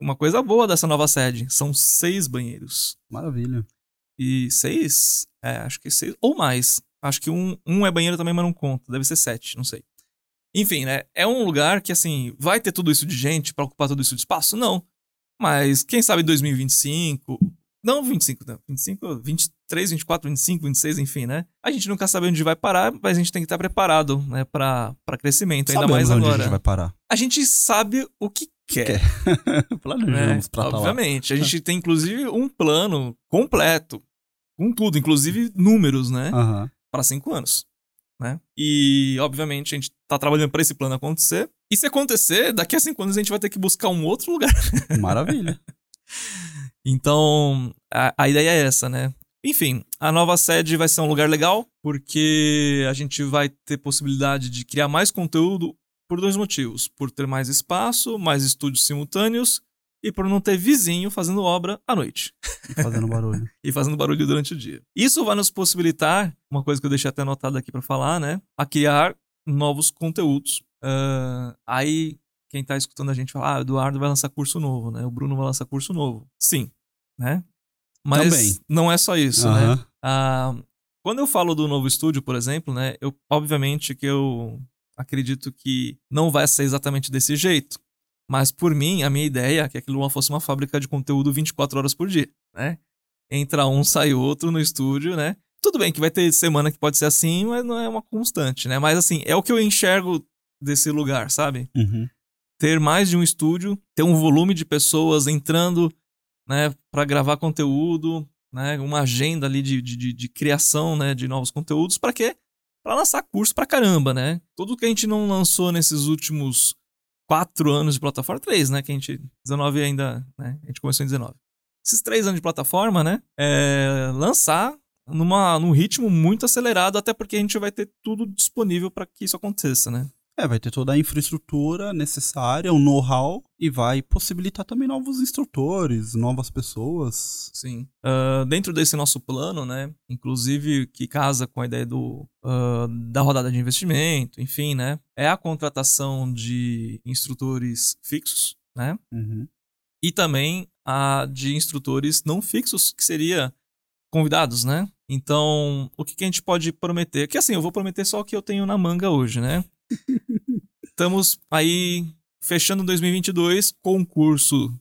Uma coisa boa dessa nova sede, são seis banheiros. Maravilha. E seis? É, acho que seis ou mais. Acho que um, um é banheiro também, mas não conta. Deve ser sete, não sei. Enfim, né? É um lugar que, assim, vai ter tudo isso de gente para ocupar tudo isso de espaço? Não. Mas quem sabe em 2025. Não 25, não. 25, 23, 24, 25, 26, enfim, né? A gente nunca sabe onde vai parar, mas a gente tem que estar preparado, né, pra, pra crescimento. Ainda mais onde agora. a gente vai parar. A gente sabe o que quer. Planejamos né? pra tá lá. Obviamente. A gente tem, inclusive, um plano completo. Com tudo, inclusive números, né? Aham. Para cinco anos. Né? E, obviamente, a gente tá trabalhando para esse plano acontecer. E se acontecer, daqui a cinco anos a gente vai ter que buscar um outro lugar. Maravilha. Então, a, a ideia é essa, né? Enfim, a nova sede vai ser um lugar legal, porque a gente vai ter possibilidade de criar mais conteúdo por dois motivos: por ter mais espaço, mais estúdios simultâneos e por não ter vizinho fazendo obra à noite E fazendo barulho. e fazendo barulho durante o dia. Isso vai nos possibilitar, uma coisa que eu deixei até anotado aqui para falar, né? A criar novos conteúdos. Ah, aí, quem tá escutando a gente fala, ah, o Eduardo vai lançar curso novo, né? O Bruno vai lançar curso novo. Sim, né? Mas Também. não é só isso, né? Ah, quando eu falo do novo estúdio, por exemplo, né? Eu, obviamente que eu acredito que não vai ser exatamente desse jeito. Mas por mim, a minha ideia é que aquilo fosse uma fábrica de conteúdo 24 horas por dia, né? Entra um, sai outro no estúdio, né? Tudo bem que vai ter semana que pode ser assim, mas não é uma constante, né? Mas assim, é o que eu enxergo desse lugar, sabe? Uhum. Ter mais de um estúdio, ter um volume de pessoas entrando, né, para gravar conteúdo, né? Uma agenda ali de, de, de- criação, né, de novos conteúdos, para quê? Para lançar curso pra caramba, né? Tudo que a gente não lançou nesses últimos quatro anos de plataforma, três, né? Que a gente, 19 ainda, né? A gente começou em 19. Esses três anos de plataforma, né? É, lançar numa, num ritmo muito acelerado, até porque a gente vai ter tudo disponível para que isso aconteça, né? É, vai ter toda a infraestrutura necessária, o know-how e vai possibilitar também novos instrutores, novas pessoas. Sim. Ah, dentro desse nosso plano, né? Inclusive que casa com a ideia do, ah, da rodada de investimento, enfim, né? É a contratação de instrutores fixos, né? Uhum. e também a de instrutores não fixos, que seria convidados, né? Então, o que, que a gente pode prometer? Que assim, eu vou prometer só o que eu tenho na manga hoje, né? Estamos aí fechando 2022 com um curso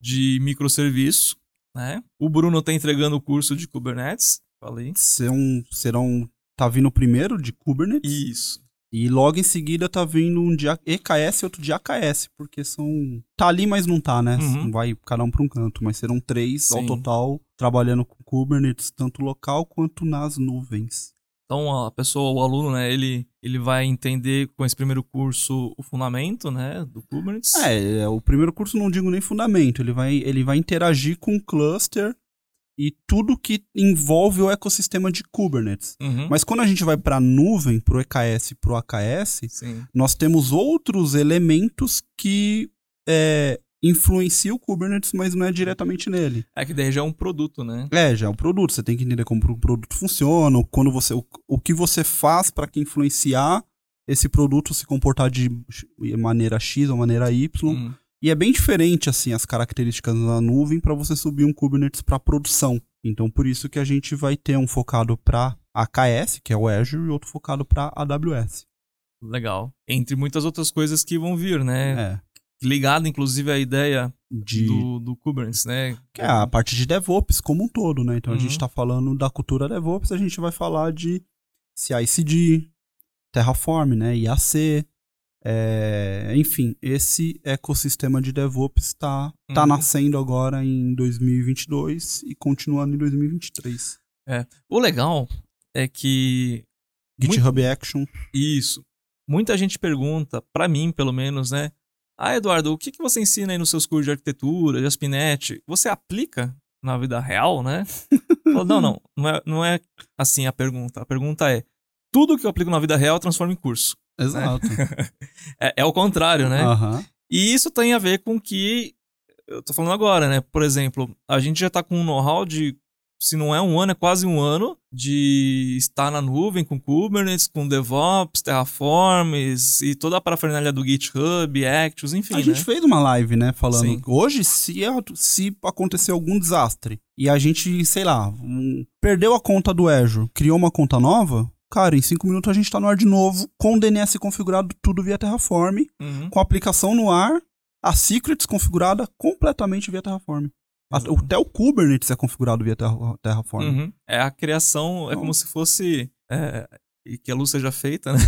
de microserviço, né? O Bruno tá entregando o curso de Kubernetes, falei. Serão, serão. Tá vindo o primeiro de Kubernetes. Isso. E logo em seguida tá vindo um de EKS e outro de AKS, porque são. Tá ali, mas não tá, né? Uhum. Não vai cada um pra um canto, mas serão três ao Sim. total trabalhando com Kubernetes, tanto local quanto nas nuvens. Então a pessoa, o aluno, né, ele, ele vai entender com esse primeiro curso o fundamento, né, do Kubernetes. É, é, o primeiro curso não digo nem fundamento, ele vai, ele vai interagir com o cluster e tudo que envolve o ecossistema de Kubernetes. Uhum. Mas quando a gente vai para a nuvem, para o EKS e para o AKS, Sim. nós temos outros elementos que é, influenciam o Kubernetes, mas não é diretamente nele. É que daí já é um produto, né? É, já é um produto. Você tem que entender como o produto funciona, quando você, o, o que você faz para que influenciar esse produto se comportar de maneira X ou maneira Y. Hum. E é bem diferente assim as características da nuvem para você subir um Kubernetes para produção. Então por isso que a gente vai ter um focado para AKS, que é o Azure, e outro focado para AWS. Legal. Entre muitas outras coisas que vão vir, né? É, Ligado, inclusive, à ideia de do, do Kubernetes, né? que é a parte de DevOps como um todo, né? Então a Uhum. gente está falando da cultura DevOps, a gente vai falar de CI/CD, Terraform, né? IAC, é, enfim, esse ecossistema de DevOps está tá Uhum. nascendo agora em 2022 e continuando em 2023. O legal é que GitHub Action. isso. Muita gente pergunta, pra mim, pelo menos, né? Ah, Eduardo, o que, que você ensina aí nos seus cursos de arquitetura, de Aspinet? Você aplica na vida real, né? Falo, não, não. Não é, não é assim a pergunta. A pergunta é: tudo que eu aplico na vida real eu transformo em curso. Exato. É, é o contrário, né? Aham. E isso tem a ver com o que eu tô falando agora, né? Por exemplo, a gente já tá com um know-how de, se não é um ano, é quase um ano de estar na nuvem com Kubernetes, com DevOps, Terraforms e toda a parafernália do GitHub, Actions, enfim, A né? gente fez uma live, né, falando Sim. hoje se, é- se acontecer algum desastre e a gente, sei lá, um, perdeu a conta do Azure, criou uma conta nova, Cara, em cinco minutos a gente tá no ar de novo, com o DNS configurado, tudo via Terraform, Uhum. com a aplicação no ar, a secrets configurada completamente via Terraform. Até o- Kubernetes é configurado via Terra- Terraform. Uhum. É a criação, é Então- como se fosse. é, e que a luz seja feita, né?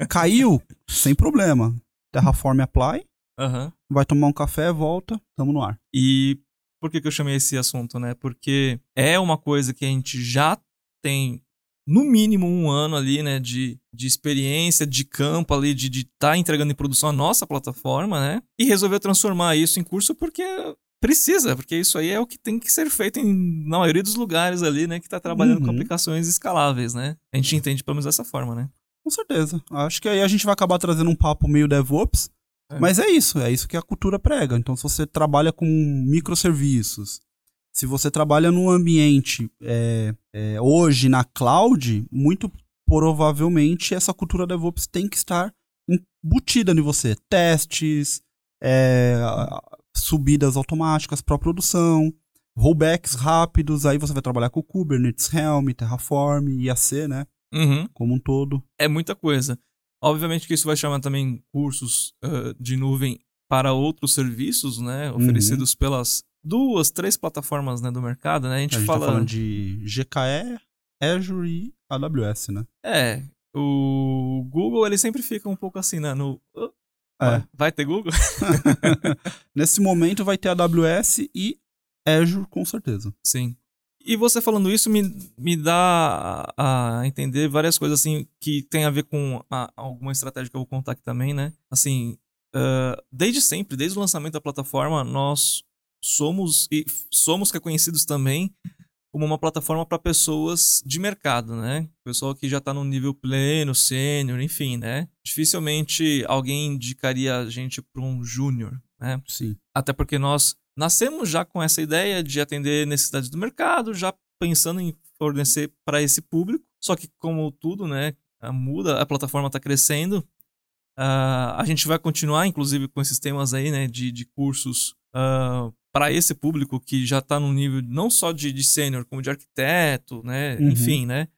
É, caiu, sem problema. Terraform apply, Aham. vai tomar um café, volta, tamo no ar. E por que, que eu chamei esse assunto, né? Porque é uma coisa que a gente já tem no mínimo um ano ali, né, de, de experiência, de campo ali, de estar tá entregando em produção a nossa plataforma, né? E resolveu transformar isso em curso porque precisa, porque isso aí é o que tem que ser feito em, na maioria dos lugares ali, né, que tá trabalhando com Uhum. aplicações escaláveis, né? A gente entende pelo menos dessa forma, né? Com certeza. Acho que aí a gente vai acabar trazendo um papo meio DevOps. É. Mas é isso, é isso que a cultura prega. Então, se você trabalha com microserviços, se você trabalha num ambiente é, é, hoje na cloud, muito provavelmente essa cultura DevOps tem que estar embutida em você. Testes, é, subidas automáticas para produção, rollbacks rápidos. Aí você vai trabalhar com Kubernetes, Helm, Terraform, IAC, né? Uhum. Como um todo. é muita coisa. Obviamente que isso vai chamar também cursos ah, de nuvem para outros serviços, né? Oferecidos pelas duas, três plataformas né, do mercado, né? A gente, A gente fala. tá falando de GKE, Azure e AWS, né? É. O Google, ele sempre fica um pouco assim, né? No. "Ah, É. vai- ter Google? Nesse momento vai ter AWS e Azure, com certeza. Sim. E você falando isso me, me dá a, a entender várias coisas assim que tem a ver com a- alguma estratégia que eu vou contar aqui também, né? Assim, ah, desde sempre, desde o lançamento da plataforma, nós somos e somos reconhecidos também como uma plataforma para pessoas de mercado, né? Pessoal que já está no nível pleno, sênior, enfim, né? Dificilmente alguém indicaria a gente para um júnior, né? Sim. Até porque nós nascemos já com essa ideia de atender necessidades do mercado, já pensando em fornecer para esse público. Só que, como tudo, né, muda, a plataforma está crescendo. ah, a gente vai continuar, inclusive, com esses temas aí, né, de, de cursos para esse público que já está no nível não só de, de sênior, como de arquiteto, né, Uhum. enfim, né.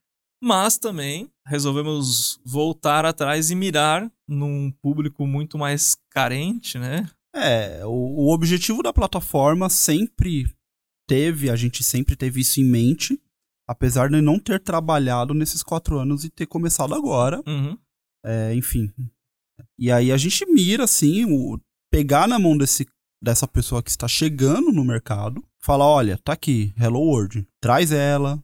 Mas também resolvemos voltar atrás e mirar num público muito mais carente, né? É, o, o objetivo da plataforma sempre teve, a gente sempre teve isso em mente, apesar de não ter trabalhado nesses quatro anos e ter começado agora. Uhum. É, enfim. E aí a gente mira, assim, o, pegar na mão desse, dessa pessoa que está chegando no mercado, falar, olha, tá aqui, Hello World, traz ela,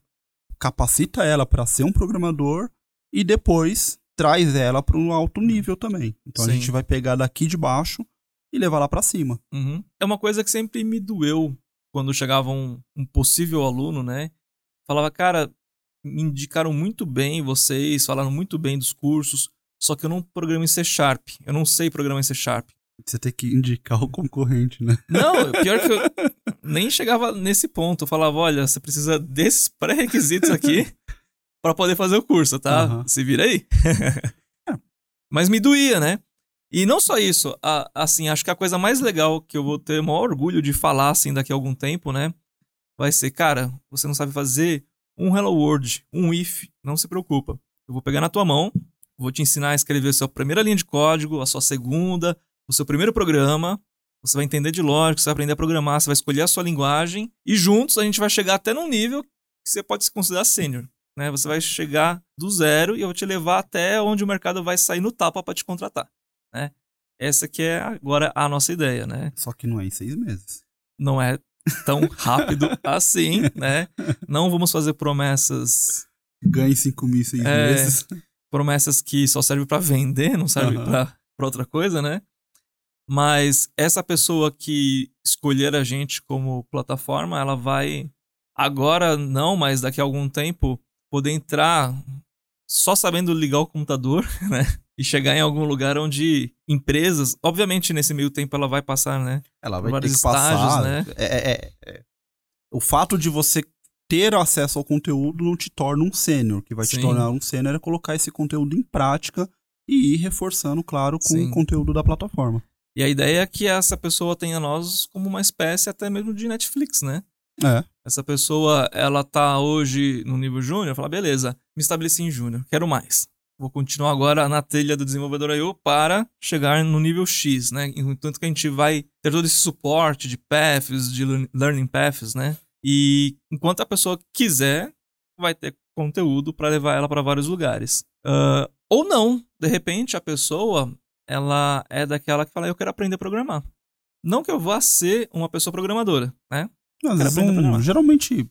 capacita ela para ser um programador e depois traz ela para um alto nível também. Então Sim. a gente vai pegar daqui de baixo e levar lá para cima. Uhum. É uma coisa que sempre me doeu quando chegava um, um possível aluno, né? Falava, cara, me indicaram muito bem vocês, falaram muito bem dos cursos, só que eu não programo em C Sharp. Eu não sei programar em C Sharp. Você tem que indicar o concorrente, né? Não, pior que eu nem chegava nesse ponto. Eu falava, olha, você precisa desses pré-requisitos aqui para poder fazer o curso, tá? Aham. Se vira aí. Mas me doía, né? E não só isso, a- assim, acho que a coisa mais legal que eu vou ter o maior orgulho de falar, assim, daqui a algum tempo, né? Vai ser, cara, você não sabe fazer um Hello World, um if, não se preocupa. Eu vou pegar na tua mão, vou te ensinar a escrever a sua primeira linha de código, a sua segunda, o seu primeiro programa, você vai entender de lógica, você vai aprender a programar, você vai escolher a sua linguagem e juntos a gente vai chegar até num nível que você pode se considerar sênior. Né? Você vai chegar do zero e eu vou te levar até onde o mercado vai sair no tapa para te contratar. Né? Essa que é agora a nossa ideia, né? Só que não é em seis meses. Não é tão rápido assim, né? Não vamos fazer promessas Ganhe 5 mil em seis É. meses. promessas que só servem para vender, não serve Aham. pra para outra coisa, né? Mas essa pessoa que escolher a gente como plataforma, ela vai agora não, mas daqui a algum tempo poder entrar só sabendo ligar o computador, né? E chegar em algum lugar onde empresas, obviamente nesse meio tempo ela vai passar, né? Ela vai ter que passar. estágios, né? É, é- é- é. O fato de você ter acesso ao conteúdo não te torna um sênior. O que vai te Sim. tornar um sênior é colocar esse conteúdo em prática e ir reforçando, claro, com Sim. o conteúdo da plataforma. E a ideia é que essa pessoa tenha nós como uma espécie até mesmo de Netflix, né? É. Essa pessoa, ela tá hoje no nível júnior, fala, beleza, me estabeleci em júnior, quero mais. Vou continuar agora na trilha do desenvolvedor IO para chegar no nível X, né? Enquanto que a gente vai ter todo esse suporte de paths, de learning paths, né? E enquanto a pessoa quiser, vai ter conteúdo para levar ela para vários lugares. Uh, ou não, de repente a pessoa ela é daquela que fala eu quero aprender a programar. Não que eu vá ser uma pessoa programadora, né? Às um, geralmente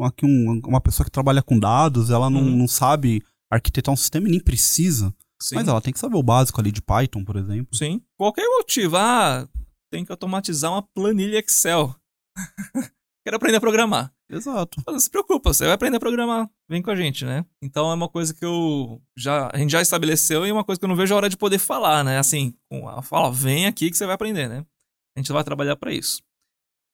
aqui um, uma pessoa que trabalha com dados, ela não, uhum. não sabe arquitetar um sistema e nem precisa. Sim. Mas ela tem que saber o básico ali de Python, por exemplo. Sim. Qualquer motivo. Ah, tem que automatizar uma planilha Excel. Quero aprender a programar. Exato. Não se preocupa, você vai aprender a programar. Vem com a gente, né? Então é uma coisa que eu já. A gente já estabeleceu e é uma coisa que eu não vejo a hora de poder falar, né? Assim, fala, vem aqui que você vai aprender, né? A gente vai trabalhar para isso.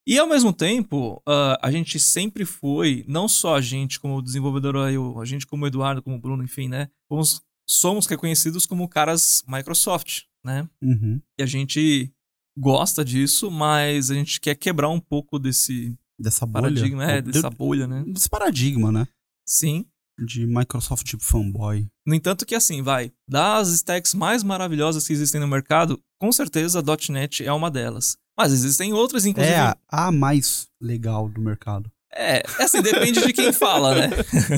E ao mesmo tempo, uh, a gente sempre foi, não só a gente como desenvolvedor, a gente como Eduardo, como Bruno, enfim, né? Somos, somos reconhecidos como caras Microsoft, né? Uhum. E a gente gosta disso, mas a gente quer quebrar um pouco desse dessa bolha. paradigma, é, dessa bolha, né? Desse paradigma, né? Sim. De Microsoft fanboy. No entanto que assim, vai, das stacks mais maravilhosas que existem no mercado, com certeza a .NET é uma delas. Mas existem outras, inclusive. É a, a mais legal do mercado. É, assim, depende de quem fala, né?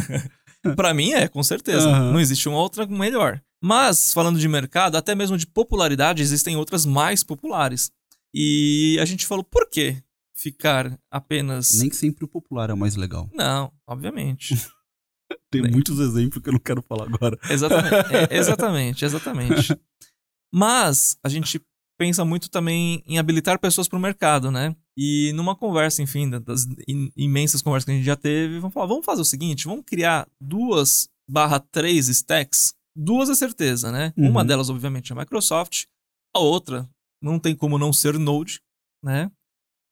para mim é, com certeza. Uhum. Não existe uma outra melhor. Mas, falando de mercado, até mesmo de popularidade, existem outras mais populares. E a gente falou, por que ficar apenas. Nem sempre o popular é o mais legal. Não, obviamente. Tem Nem. muitos exemplos que eu não quero falar agora. Exatamente, é, exatamente, exatamente. Mas a gente pensa muito também em habilitar pessoas para o mercado, né? E numa conversa, enfim, das imensas conversas que a gente já teve, vamos falar, vamos fazer o seguinte, vamos criar duas barra três stacks, duas é certeza, né? Uhum. Uma delas, obviamente, é a Microsoft, a outra não tem como não ser Node, né?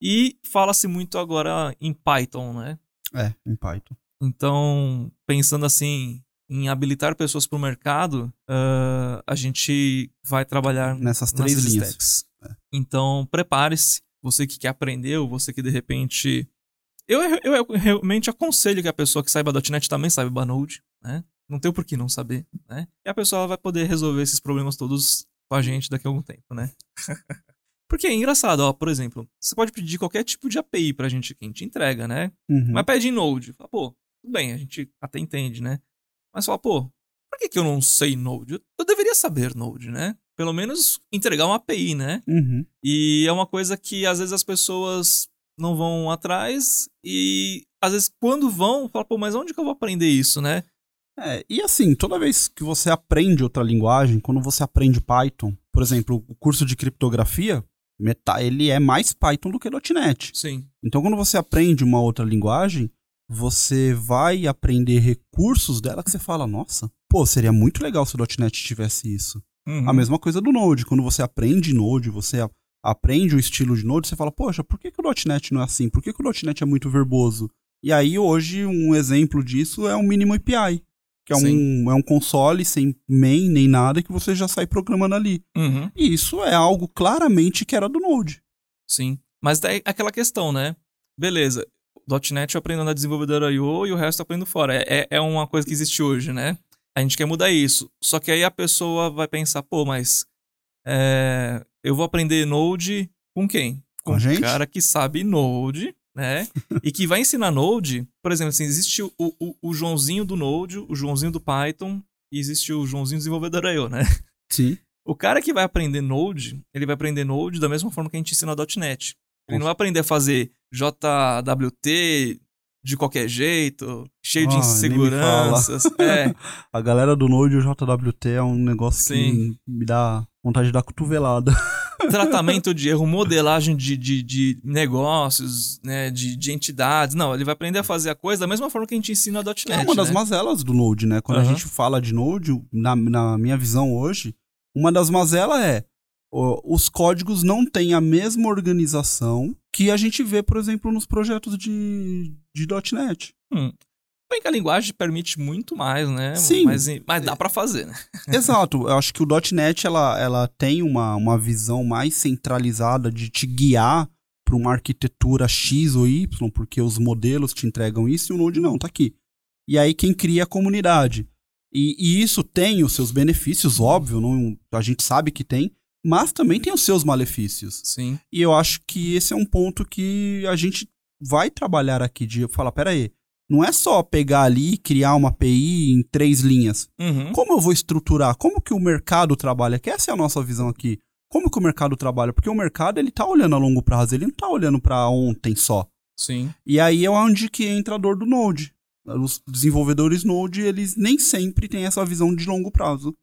E fala-se muito agora em Python, né? É, em Python. Então, pensando assim, em habilitar pessoas para o mercado, uh, a gente vai trabalhar nessas três linhas. Stacks. É. Então, prepare-se. Você que quer aprender, ou você que de repente. Eu, eu, eu, realmente aconselho que a pessoa que saiba .NET também saiba Node, né? Não tem por que não saber, né? E a pessoa vai poder resolver esses problemas todos com a gente daqui a algum tempo, né? Porque é engraçado, ó, por exemplo, você pode pedir qualquer tipo de API pra gente que a gente entrega, né? Uhum. Mas pede em Node. Fala, pô, tudo bem, a gente até entende, né? Mas fala, pô, por que, que eu não sei Node? Eu deveria saber Node, né? Pelo menos entregar uma API, né? Uhum. E é uma coisa que às vezes as pessoas não vão atrás e às vezes quando vão, fala, pô, mas onde que eu vou aprender isso, né? É, e assim, toda vez que você aprende outra linguagem, quando você aprende Python, por exemplo, o curso de criptografia, ele é mais Python do que .NET. Sim. Então, quando você aprende uma outra linguagem, você vai aprender recursos dela que você fala, nossa, pô, seria muito legal se o .NET tivesse isso. Uhum. A mesma coisa do Node, quando você aprende Node, você aprende o estilo de Node, você fala, poxa, por que, que o .NET não é assim? Por que, que o .NET é muito verboso? E aí, hoje, um exemplo disso é o Minimum API, que é um, é um console sem main nem nada que você já sai programando ali. Uhum. E isso é algo claramente que era do Node. Sim, mas é aquela questão, né? Beleza, .NET eu aprendo na desenvolvedora I.O. e o resto eu aprendo fora. É, é, é uma coisa que existe hoje, né? A gente quer mudar isso. Só que aí a pessoa vai pensar, pô, mas é, eu vou aprender Node com quem? Com, com um cara que sabe Node, né? e que vai ensinar Node. Por exemplo, assim, existe o, o, o Joãozinho do Node, o Joãozinho do Python e existe o Joãozinho desenvolvedor I.O., né? Sim. O cara que vai aprender Node, ele vai aprender Node da mesma forma que a gente ensina .NET. Ele não vai aprender a fazer JWT de qualquer jeito, cheio oh, de inseguranças. É. a galera do Node e o JWT é um negócio Sim. que me dá vontade de dar cotovelada. Tratamento de erro, modelagem de, de, de negócios, né, de, de, entidades. Não, ele vai aprender a fazer a coisa da mesma forma que a gente ensina a .NET. É uma das né? mazelas do Node, né? Quando uhum. a gente fala de Node, na, na minha visão hoje, uma das mazelas é os códigos não têm a mesma organização que a gente vê, por exemplo, nos projetos de, de .NET. Hum. Bem que a linguagem permite muito mais, né? Sim. Mas, mas dá para fazer, né? Exato. Eu acho que o .NET ela, ela tem uma, uma visão mais centralizada de te guiar para uma arquitetura X ou Y, porque os modelos te entregam isso e o Node não, tá aqui. E aí quem cria é a comunidade. E, e, isso tem os seus benefícios, óbvio, não, a gente sabe que tem, mas também tem os seus malefícios. Sim. E eu acho que esse é um ponto que a gente vai trabalhar aqui de falar, pera aí, não é só pegar ali e criar uma API em três linhas. Uhum. Como eu vou estruturar? Como que o mercado trabalha? Que essa é a nossa visão aqui. Como que o mercado trabalha? Porque o mercado ele tá olhando a longo prazo, ele não tá olhando para ontem só. Sim. E aí é onde que entra a dor do Node. Os desenvolvedores Node, eles nem sempre têm essa visão de longo prazo.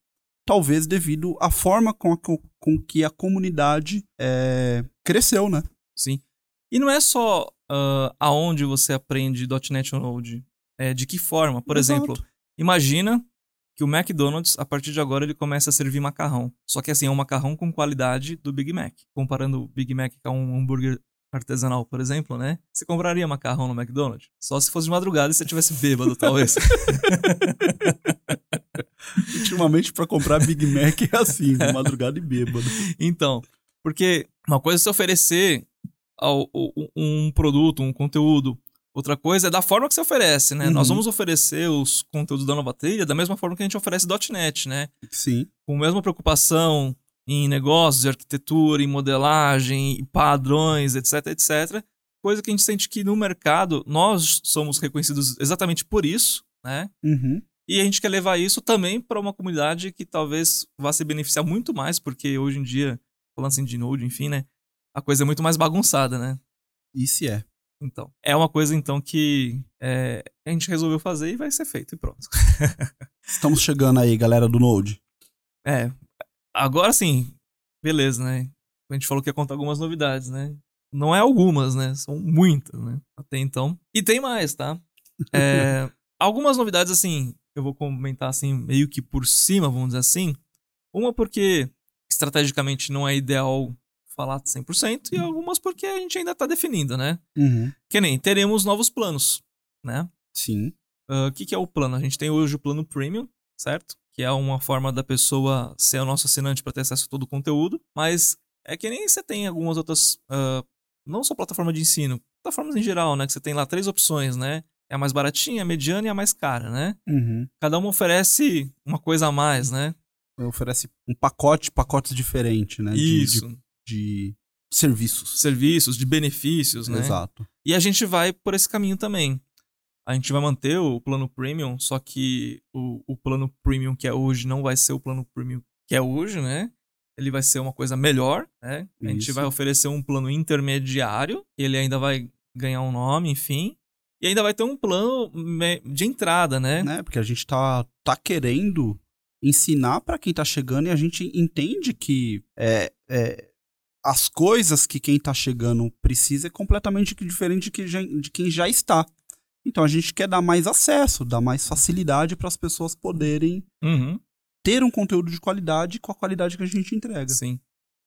Talvez devido à forma com, a, com que a comunidade é, cresceu, né? Sim. E não é só uh, aonde você aprende .NET Node. É, de que forma? Por Exato. exemplo, imagina que o McDonald's, a partir de agora, ele começa a servir macarrão. Só que assim, é um macarrão com qualidade do Big Mac. Comparando o Big Mac com um hambúrguer artesanal, por exemplo, né? Você compraria macarrão no McDonald's? Só se fosse de madrugada e você tivesse bêbado, talvez. Ultimamente, para comprar Big Mac é assim, de madrugada e bêbado. Então, porque uma coisa é você oferecer ao, um produto, um conteúdo. Outra coisa é da forma que você oferece, né? Uhum. Nós vamos oferecer os conteúdos da nova trilha da mesma forma que a gente oferece .NET, né? Sim. Com a mesma preocupação em negócios, arquitetura, em modelagem, em padrões, etc, etc. Coisa que a gente sente que no mercado nós somos reconhecidos exatamente por isso, né? Uhum. E a gente quer levar isso também para uma comunidade que talvez vá se beneficiar muito mais, porque hoje em dia, falando assim de Node, enfim, né? A coisa é muito mais bagunçada, né? Isso é. Então, é uma coisa então que é, a gente resolveu fazer e vai ser feito e pronto. Estamos chegando aí, galera do Node. É, agora sim, beleza, né? A gente falou que ia contar algumas novidades, né? Não é algumas, né? São muitas, né? Até então. E tem mais, tá? É, algumas novidades, assim, eu vou comentar assim, meio que por cima, vamos dizer assim. Uma porque estrategicamente não é ideal falar 100% e algumas porque a gente ainda está definindo, né? Uhum. Que nem teremos novos planos, né? Sim. Ah, o uh, que, que é o plano? A gente tem hoje o plano Premium, certo? Que é uma forma da pessoa ser o nosso assinante para ter acesso a todo o conteúdo, mas é que nem você tem algumas outras, uh, não só plataforma de ensino, plataformas em geral, né? Que você tem lá três opções, né? É a mais baratinha, a mediana e a mais cara, né? Uhum. Cada uma oferece uma coisa a mais, né? Oferece um pacote, pacotes diferentes, né? Isso. De, de de serviços. Serviços, de benefícios, né? Exato. E a gente vai por esse caminho também. A gente vai manter o plano premium, só que o, o plano premium que é hoje não vai ser o plano premium que é hoje, né? Ele vai ser uma coisa melhor, né? A gente vai oferecer um plano intermediário, ele ainda vai ganhar um nome, enfim. E ainda vai ter um plano de entrada, né? né? Porque a gente tá, tá querendo ensinar para quem tá chegando e a gente entende que é, é, as coisas que quem está chegando precisa é completamente diferente de, que já, de quem já está. Então a gente quer dar mais acesso, dar mais facilidade para as pessoas poderem uhum. ter um conteúdo de qualidade com a qualidade que a gente entrega. Sim.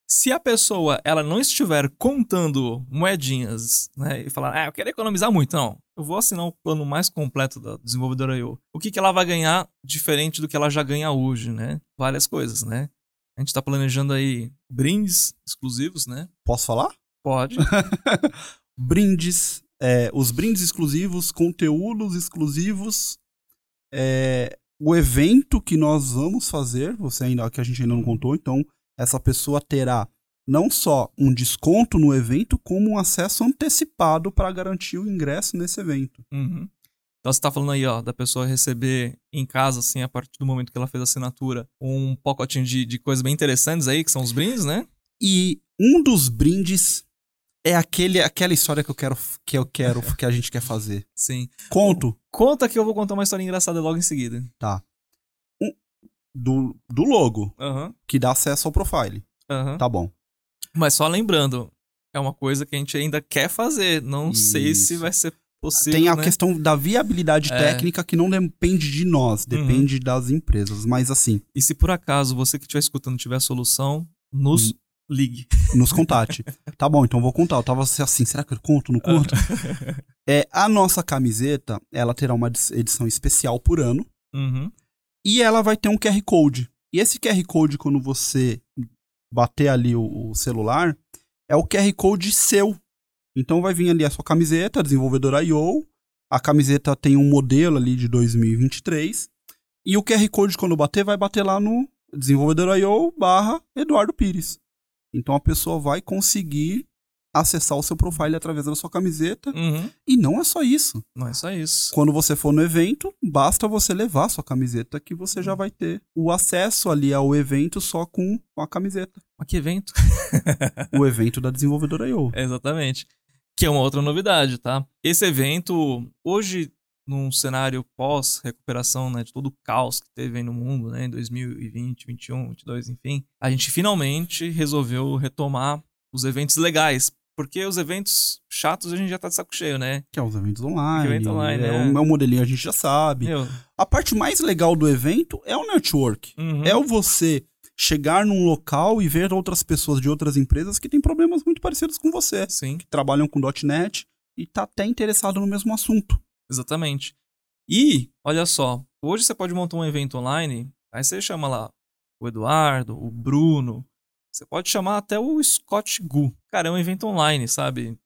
Se a pessoa ela não estiver contando moedinhas, né, e falar, ah, eu quero economizar muito, não, eu vou assinar o plano mais completo da desenvolvedora IO. O que, que ela vai ganhar diferente do que ela já ganha hoje, né? Várias coisas, né? A gente está planejando aí brindes exclusivos, né? Posso falar? Pode. brindes, é, os brindes exclusivos, conteúdos exclusivos, é, o evento que nós vamos fazer, você ainda que a gente ainda não contou, então essa pessoa terá não só um desconto no evento, como um acesso antecipado para garantir o ingresso nesse evento. Uhum. Então você tá falando aí, ó, da pessoa receber em casa, assim, a partir do momento que ela fez a assinatura, um pacotinho de, de coisas bem interessantes aí, que são os brindes, né? E um dos brindes é aquele, aquela história que eu quero que eu quero que a gente quer fazer. Sim. Conto. Conta que eu vou contar uma história engraçada logo em seguida. Tá. Um, do, do logo, que dá acesso ao profile. Tá bom. Mas só lembrando, é uma coisa que a gente ainda quer fazer. Não Isso. sei se vai ser possível. Tem a né? questão da viabilidade é. técnica que não depende de nós, uhum. depende uhum. das empresas. Mas assim. E se por acaso você que estiver escutando tiver a solução, nos hum. ligue. Nos contate. tá bom, então vou contar. Eu tava assim, será que eu conto? Não conto? é, a nossa camiseta, ela terá uma edição especial por ano. Uhum. E ela vai ter um QR Code. E esse QR Code, quando você bater ali o, o celular, é o QR Code seu então vai vir ali a sua camiseta, desenvolvedora I.O., A camiseta tem um modelo ali de 2023. E o QR Code, quando bater, vai bater lá no desenvolvedor.io barra Eduardo Pires. Então a pessoa vai conseguir acessar o seu profile através da sua camiseta. Uhum. E não é só isso. Não é só isso. Quando você for no evento, basta você levar a sua camiseta que você já vai ter o acesso ali ao evento só com a camiseta. Mas que evento? o evento da desenvolvedora IO. Exatamente. Que é uma outra novidade, tá? Esse evento, hoje, num cenário pós-recuperação, né, de todo o caos que teve aí no mundo, né, em 2020, 21, 22, enfim, a gente finalmente resolveu retomar os eventos legais, porque os eventos chatos a gente já tá de saco cheio, né? Que é os eventos online. evento online, é, é. O meu modelinho a gente já sabe. Meu, A parte mais legal do evento é o network. uhum. É o você chegar num local e ver outras pessoas de outras empresas que têm problemas muito parecidos com você, Sim, que trabalham com .NET e tá até interessado no mesmo assunto. exatamente. E, olha só, hoje você pode montar um evento online, aí você chama lá o Eduardo, o Bruno, você pode chamar até o Scott Gu. Cara, é um evento online, sabe?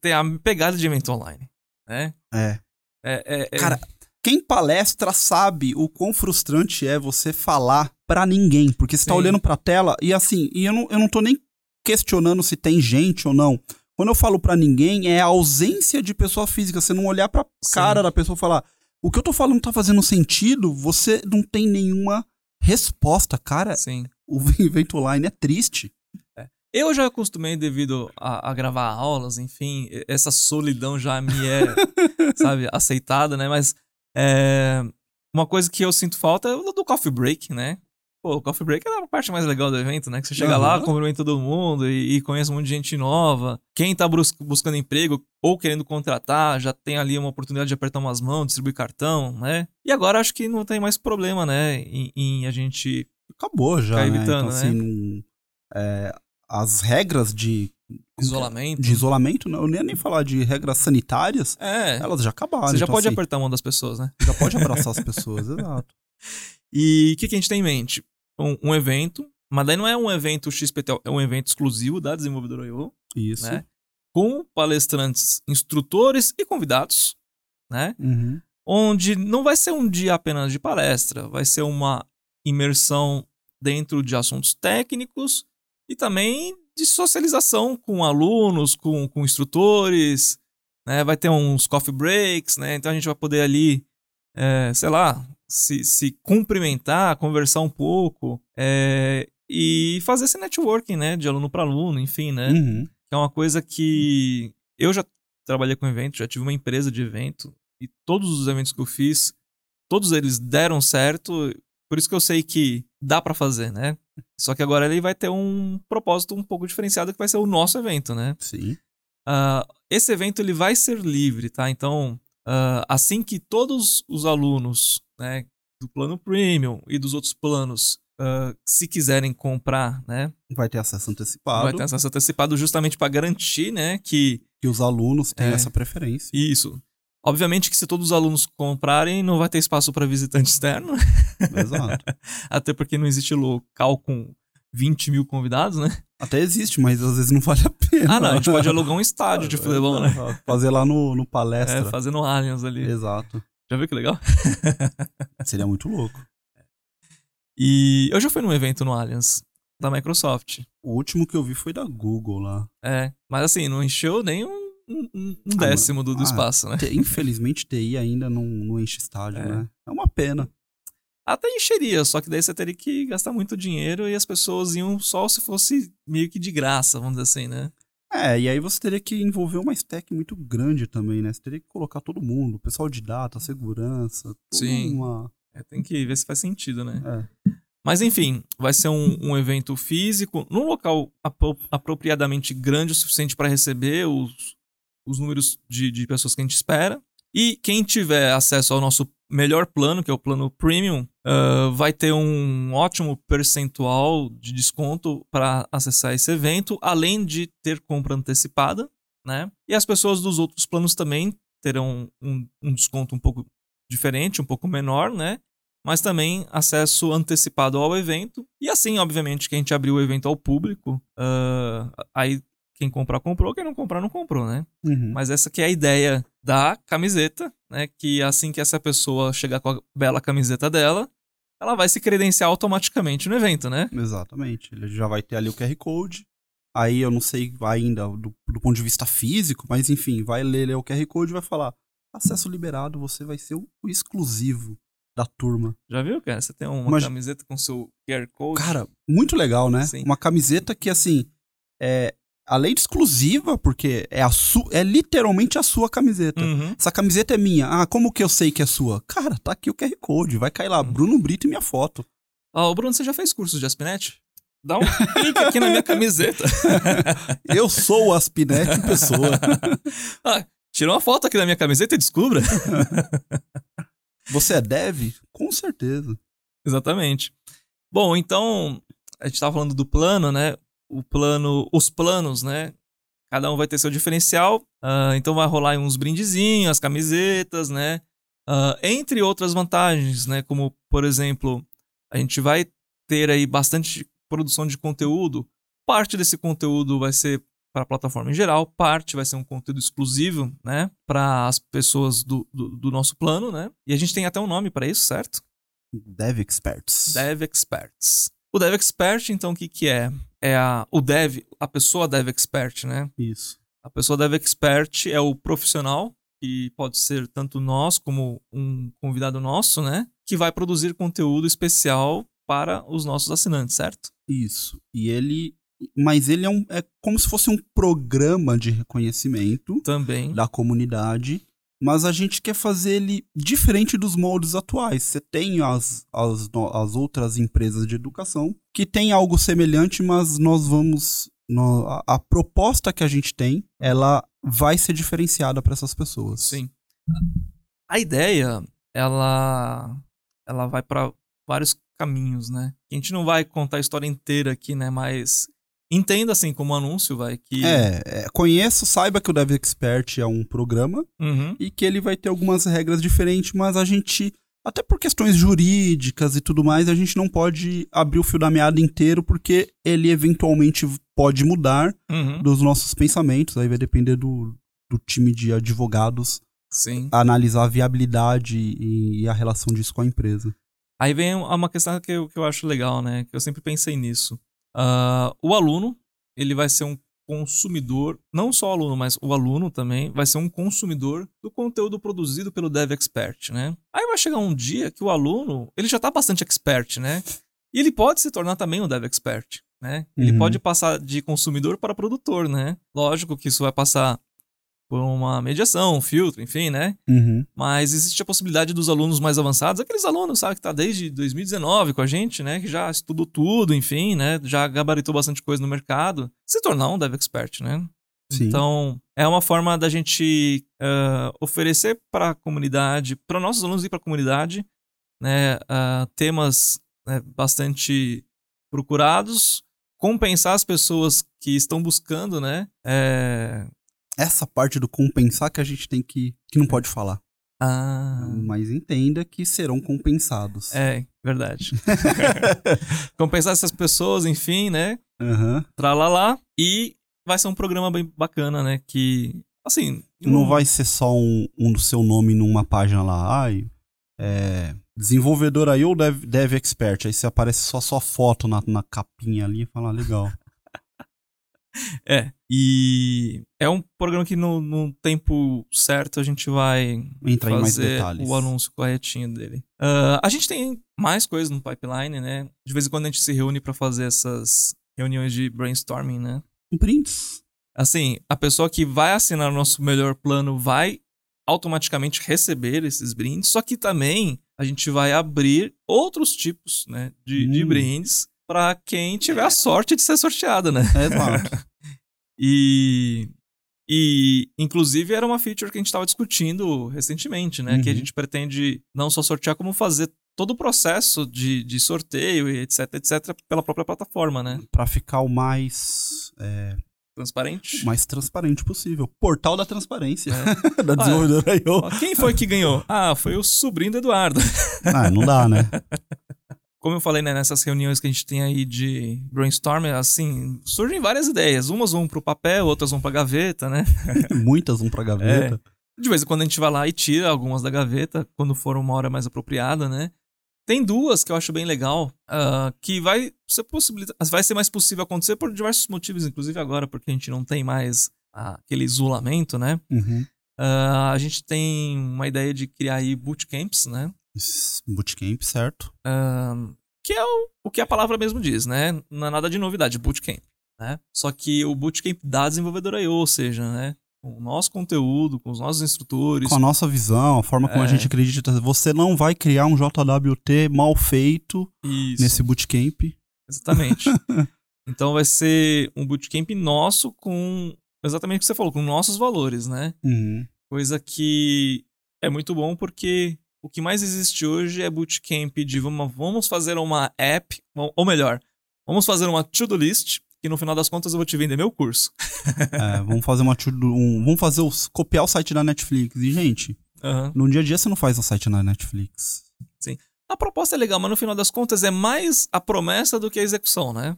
Tem a pegada de evento online, né? É. É, é, é- Cara, quem palestra sabe o quão frustrante é você falar pra ninguém, porque você tá Sim. olhando pra tela e assim, e eu não, eu não tô nem questionando se tem gente ou não. Quando eu falo pra ninguém, é a ausência de pessoa física, você não olhar pra Sim. cara da pessoa e falar, o que eu tô falando tá fazendo sentido, você não tem nenhuma resposta, cara. sim. O evento online é triste. Eu já acostumei devido a, a gravar aulas, enfim, essa solidão já me é, sabe, aceitada, né? Mas é, uma coisa que eu sinto falta é o do coffee break, né? Pô, o coffee break é a parte mais legal do evento, né? Que você chega lá, Aham. cumprimenta todo mundo e, e conhece um monte de gente nova. Quem tá brus- buscando emprego ou querendo contratar, já tem ali uma oportunidade de apertar umas mãos, distribuir cartão, né? E agora acho que não tem mais problema, né? Em, em a gente Acabou já, Ficar né? evitando, então, assim, não- é, as regras de isolamento. de isolamento, não, eu nem ia nem falar de regras sanitárias, É. elas já acabaram. Você já então, pode assim, apertar a mão das pessoas, né? Já pode abraçar as pessoas, exato. E o que, que a gente tem em mente? Um, um evento, mas daí não é um evento XPTO, é um evento exclusivo da Desenvolvedora IO, Isso. né? Com palestrantes, instrutores e convidados, né? Uhum. Onde não vai ser um dia apenas de palestra, vai ser uma imersão dentro de assuntos técnicos e também de socialização com alunos, com, com instrutores, né? Vai ter uns coffee breaks, né? Então a gente vai poder ali, é, sei lá, se, se cumprimentar, conversar um pouco é, e fazer esse networking, né? De aluno para aluno, enfim, né? Uhum. é uma coisa que eu já trabalhei com evento, já tive uma empresa de evento e todos os eventos que eu fiz, todos eles deram certo, por isso que eu sei que dá pra fazer, né? Só que agora ele vai ter um propósito um pouco diferenciado que vai ser o nosso evento, né? Sim. Ah, esse evento ele vai ser livre, tá? Então, ah, assim que todos os alunos, né, do plano premium e dos outros planos, ah, se quiserem comprar, né, Vai ter acesso antecipado. vai ter acesso antecipado justamente para garantir, né, que Que os alunos têm É. essa preferência. isso. Obviamente que se todos os alunos comprarem, não vai ter espaço para visitante externo, Exato. até porque não existe local com 20 mil convidados, né? Até existe, mas às vezes não vale a pena. Ah, não, a gente pode alugar um estádio de futebol, né? Fazer lá no, no É, palestra. fazendo Allianz ali. Exato. Já viu que legal? Seria muito louco. E eu já fui num evento no Allianz, da Microsoft. O último que eu vi foi da Google lá. É, mas assim, não encheu nem um, um- um Ah, décimo do, do ah, espaço, né? Te- Infelizmente, TI ainda não, não enche estádio, É. né? É uma pena. Até encheria, só que daí você teria que gastar muito dinheiro e as pessoas iam só se fosse meio que de graça, vamos dizer assim, né? É, e aí você teria que envolver uma stack muito grande também, né? Você teria que colocar todo mundo, o pessoal de data, segurança, Sim. uma... É, tem que ver se faz sentido, né? É. Mas enfim, vai ser um, um evento físico, num local apro- apropriadamente grande o suficiente para receber os, os números de, de pessoas que a gente espera. E quem tiver acesso ao nosso melhor plano, que é o plano Premium, ah, vai ter um ótimo percentual de desconto para acessar esse evento, além de ter compra antecipada, né? E as pessoas dos outros planos também terão um, um desconto um pouco diferente, um pouco menor, né? mas também acesso antecipado ao evento. E assim, obviamente, que a gente abriu o evento ao público, ah, aí quem comprar, comprou, quem não comprar, não comprou, né? Uhum. Mas essa que é a ideia da camiseta, né, que assim que essa pessoa chegar com a bela camiseta dela, ela vai se credenciar automaticamente no evento, né? Exatamente. Ele já vai ter ali o QR Code. Aí eu não sei ainda do, do ponto de vista físico, mas enfim, vai ler, ler o QR Code e vai falar: acesso liberado, você vai ser o, o exclusivo da turma. Já viu, cara? Você tem uma Mas, camiseta com seu QR Code? Cara, muito legal, né? Sim. Uma camiseta que, assim, é, além de exclusiva, porque é, a su é literalmente a sua camiseta. Uhum. Essa camiseta é minha. Ah, como que eu sei que é sua? Cara, tá aqui o QR Code. Vai cair lá, uhum. Bruno Brito e minha foto. Ó, oh, Bruno, você já fez cursos de Aspinete? Dá um clique aqui na minha camiseta. eu sou o Aspinete em pessoa. ah, tira uma foto aqui da minha camiseta e descubra. Você é dev? Com certeza. Exatamente. Bom, então, a gente estava falando do plano, né? O plano, os planos, né? Cada um vai ter seu diferencial. Uh, então vai rolar uns brindezinhos, as camisetas, né? Uh, entre outras vantagens, né? Como, por exemplo, a gente vai ter aí bastante produção de conteúdo. Parte desse conteúdo vai ser para a plataforma em geral, parte vai ser um conteúdo exclusivo, né, para as pessoas do, do, do, nosso plano, né? E a gente tem até um nome para isso, certo? Dev Experts. Dev Experts. O Dev Expert, então, o que que é? É a, o Dev, a pessoa Dev Expert, né? Isso. A pessoa Dev Expert é o profissional, que pode ser tanto nós como um convidado nosso, né? Que vai produzir conteúdo especial para os nossos assinantes, certo? Isso. E ele mas ele é, um, é como se fosse um programa de reconhecimento também da comunidade, mas a gente quer fazer ele diferente dos moldes atuais. Você tem as, as, as outras empresas de educação que tem algo semelhante, mas nós vamos. A, a proposta que a gente tem, ela vai ser diferenciada para essas pessoas. Sim. A ideia, ela, ela vai para vários caminhos, né? A gente não vai contar a história inteira aqui, né? Mas Entenda assim como anúncio, vai, que... É, é, conheço, saiba que o Dev Expert é um programa uhum. e que ele vai ter algumas regras diferentes, mas a gente, até por questões jurídicas e tudo mais, a gente não pode abrir o fio da meada inteiro porque ele eventualmente pode mudar uhum. dos nossos pensamentos, aí vai depender do, do time de advogados Sim. analisar a viabilidade e, e a relação disso com a empresa. Aí vem uma questão que eu, que eu acho legal, né, que eu sempre pensei nisso. Uh, o aluno, ele vai ser um consumidor, não só o aluno, mas o aluno também vai ser um consumidor do conteúdo produzido pelo Dev Expert, né? Aí vai chegar um dia que o aluno, ele já está bastante expert, né? E ele pode se tornar também um Dev Expert, né? Ele uhum. pode passar de consumidor para produtor, né? Lógico que isso vai passar por uma mediação, um filtro, enfim, né? Uhum. Mas existe a possibilidade dos alunos mais avançados, aqueles alunos, sabe, que tá desde 2019 com a gente, né? Que já estudou tudo, enfim, né? Já gabaritou bastante coisa no mercado, se tornar um Dev Expert, né? Sim. Então, é uma forma da gente uh, oferecer para a comunidade, para nossos alunos e para a comunidade, né, uh, temas né, bastante procurados, compensar as pessoas que estão buscando, né, é, essa parte do compensar que a gente tem que. que não pode falar. Ah. Mas entenda que serão compensados. É, verdade. Compensar essas pessoas, enfim, né? Uhum. Tralalá. E vai ser um programa bem bacana, né? Que, assim... Não, não vai ser só um, um do seu nome numa página lá. Ai, é, desenvolvedor aí ou dev, dev expert. Aí você aparece só sua foto na, na capinha ali e fala, ah, legal. É. E é um programa que no, no tempo certo a gente vai Entrar fazer o anúncio corretinho dele. Uh, a gente tem mais coisas no pipeline, né? De vez em quando a gente se reúne para fazer essas reuniões de brainstorming, né? Prints. Assim, a pessoa que vai assinar o nosso melhor plano vai automaticamente receber esses brindes, só que também a gente vai abrir outros tipos né, de, hum. de brindes para quem tiver a sorte de ser sorteado, né? É, exato. E, e, inclusive, era uma feature que a gente estava discutindo recentemente, né? Uhum. Que a uhum. gente pretende não só sortear, como fazer todo o processo de, de sorteio e etc, etc, pela própria plataforma, né? Para ficar o mais... É... Transparente? O mais transparente possível. Portal da transparência. É. da desenvolvedora IO. Quem foi que ganhou? Ah, foi o sobrinho do Eduardo. ah, não dá, né? como eu falei, né, nessas reuniões que a gente tem aí de brainstorm, assim, surgem várias ideias. Umas vão pro papel, outras vão pra gaveta, né? Muitas vão pra gaveta. De vez em quando a gente vai lá e tira algumas da gaveta, quando for uma hora mais apropriada, né? Tem duas que eu acho bem legal, uh, que vai ser, possibilita vai ser mais possível acontecer por diversos motivos, inclusive agora, porque a gente não tem mais aquele isolamento, né? Uhum. Uh, a gente tem uma ideia de criar aí bootcamps, né? Bootcamp, certo. que é o, o que a palavra mesmo diz, né? Não é nada de novidade, bootcamp. Né? Só que o bootcamp da desenvolvedora IO, ou seja, né? com o nosso conteúdo, com os nossos instrutores. Com a nossa visão, a forma como é. a gente acredita. Você não vai criar um JWT mal feito Isso. nesse bootcamp. Exatamente. então vai ser um bootcamp nosso com exatamente o que você falou, com nossos valores, né? Uhum. Coisa que é muito bom porque o que mais existe hoje é bootcamp de vamos fazer uma app, ou melhor, vamos fazer uma to-do list que no final das contas eu vou te vender meu curso. é, vamos fazer uma um, vamos fazer os, copiar o site da Netflix. E, gente, uhum. no dia a dia você não faz o site da Netflix. Sim. A proposta é legal, mas no final das contas é mais a promessa do que a execução, né?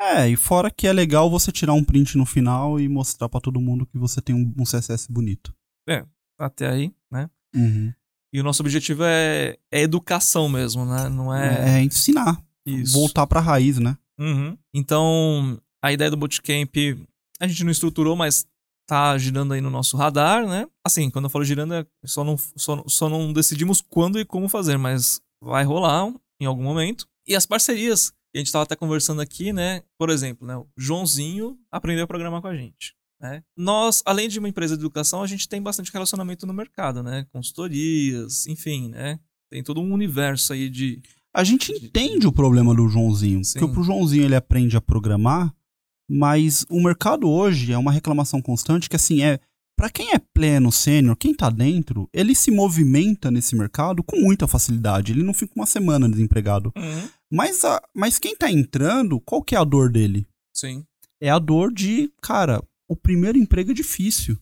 É, e fora que é legal você tirar um print no final e mostrar para todo mundo que você tem um, um, CSS bonito. É, até aí, né? Uhum. E o nosso objetivo é, é educação mesmo, né? Não é... É, ensinar. Isso. Voltar pra raiz, né? Uhum. Então, a ideia do bootcamp a gente não estruturou, mas tá girando aí no nosso radar, né? Assim, quando eu falo girando, é só não, só, só não decidimos quando e como fazer, mas vai rolar em algum momento. E as parcerias, a gente estava até conversando aqui, né? Por exemplo, né? o Joãozinho aprendeu a programar com a gente. Né? Nós, além de uma empresa de educação, a gente tem bastante relacionamento no mercado, né? Consultorias, enfim, né? Tem todo um universo aí de a gente entende o problema do Joãozinho. Sim. Porque pro Joãozinho ele aprende a programar, mas o mercado hoje é uma reclamação constante que assim é para quem é pleno, sênior, quem tá dentro, ele se movimenta nesse mercado com muita facilidade. Ele não fica uma semana desempregado. Uhum. Mas, a, mas quem tá entrando, qual que é a dor dele? Sim. É a dor de, cara, o primeiro emprego é difícil.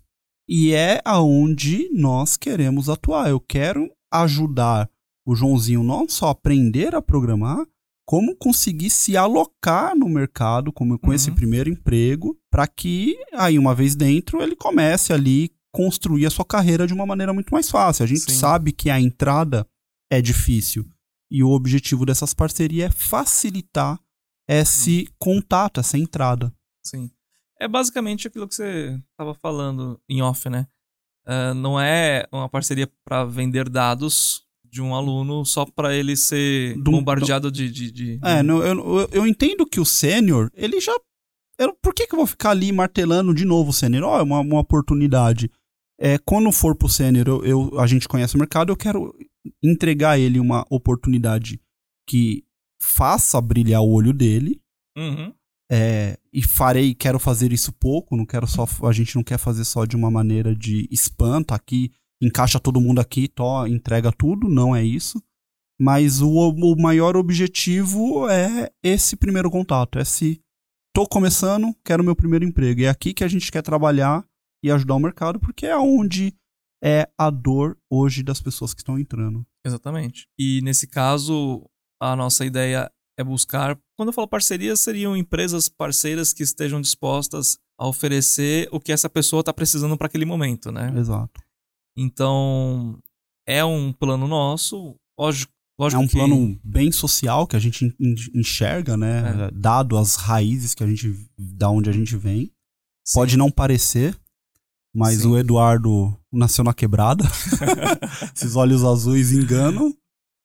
E é aonde nós queremos atuar. Eu quero ajudar o Joãozinho não só aprender a programar, como conseguir se alocar no mercado como com uhum. esse primeiro emprego, para que aí uma vez dentro ele comece ali construir a sua carreira de uma maneira muito mais fácil. A gente Sim. sabe que a entrada é difícil e o objetivo dessas parcerias é facilitar esse uhum. contato, essa entrada. Sim. É basicamente aquilo que você estava falando em off, né? Uh, não é uma parceria para vender dados de um aluno só para ele ser do, bombardeado de, de, de, É, não, eu, eu entendo que o sênior, ele já. Eu, por que, que eu vou ficar ali martelando de novo o sênior? Ó, oh, é uma, uma oportunidade. É, quando for pro sênior, eu, eu, a gente conhece o mercado, eu quero entregar ele uma oportunidade que faça brilhar o olho dele. Uhum. É, e farei, quero fazer isso pouco, não quero só. A gente não quer fazer só de uma maneira de espanto aqui encaixa todo mundo aqui, to, entrega tudo, não é isso. Mas o, o maior objetivo é esse primeiro contato, é se tô começando, quero meu primeiro emprego. É aqui que a gente quer trabalhar e ajudar o mercado, porque é onde é a dor hoje das pessoas que estão entrando. Exatamente. E nesse caso, a nossa ideia é buscar, quando eu falo parcerias, seriam empresas parceiras que estejam dispostas a oferecer o que essa pessoa está precisando para aquele momento, né? Exato. Então, é um plano nosso. Lógico, lógico é um que... plano bem social que a gente enxerga, né? É. Dado as raízes que a gente, da onde a gente vem. Sim. Pode não parecer, mas Sim. o Eduardo nasceu na quebrada. Esses olhos azuis enganam.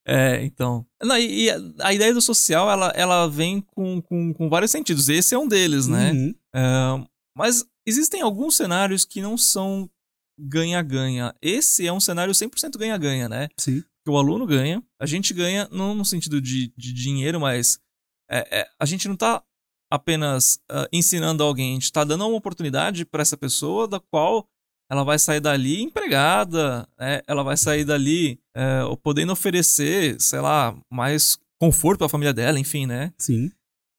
É, então. Não, e, a, a, ideia do social, ela, ela vem com, com, com vários sentidos. Esse é um deles, né? Uhum. É, mas existem alguns cenários que não são ganha-ganha. Esse é um cenário 100% ganha-ganha, né? Sim. Que o aluno ganha, a gente ganha não no sentido de, de dinheiro, mas é, é, a gente não está apenas uh, ensinando alguém, a gente está dando uma oportunidade para essa pessoa da qual ela vai sair dali empregada, né? ela vai sair dali é, podendo oferecer, sei lá, mais conforto para a família dela, enfim, né? Sim.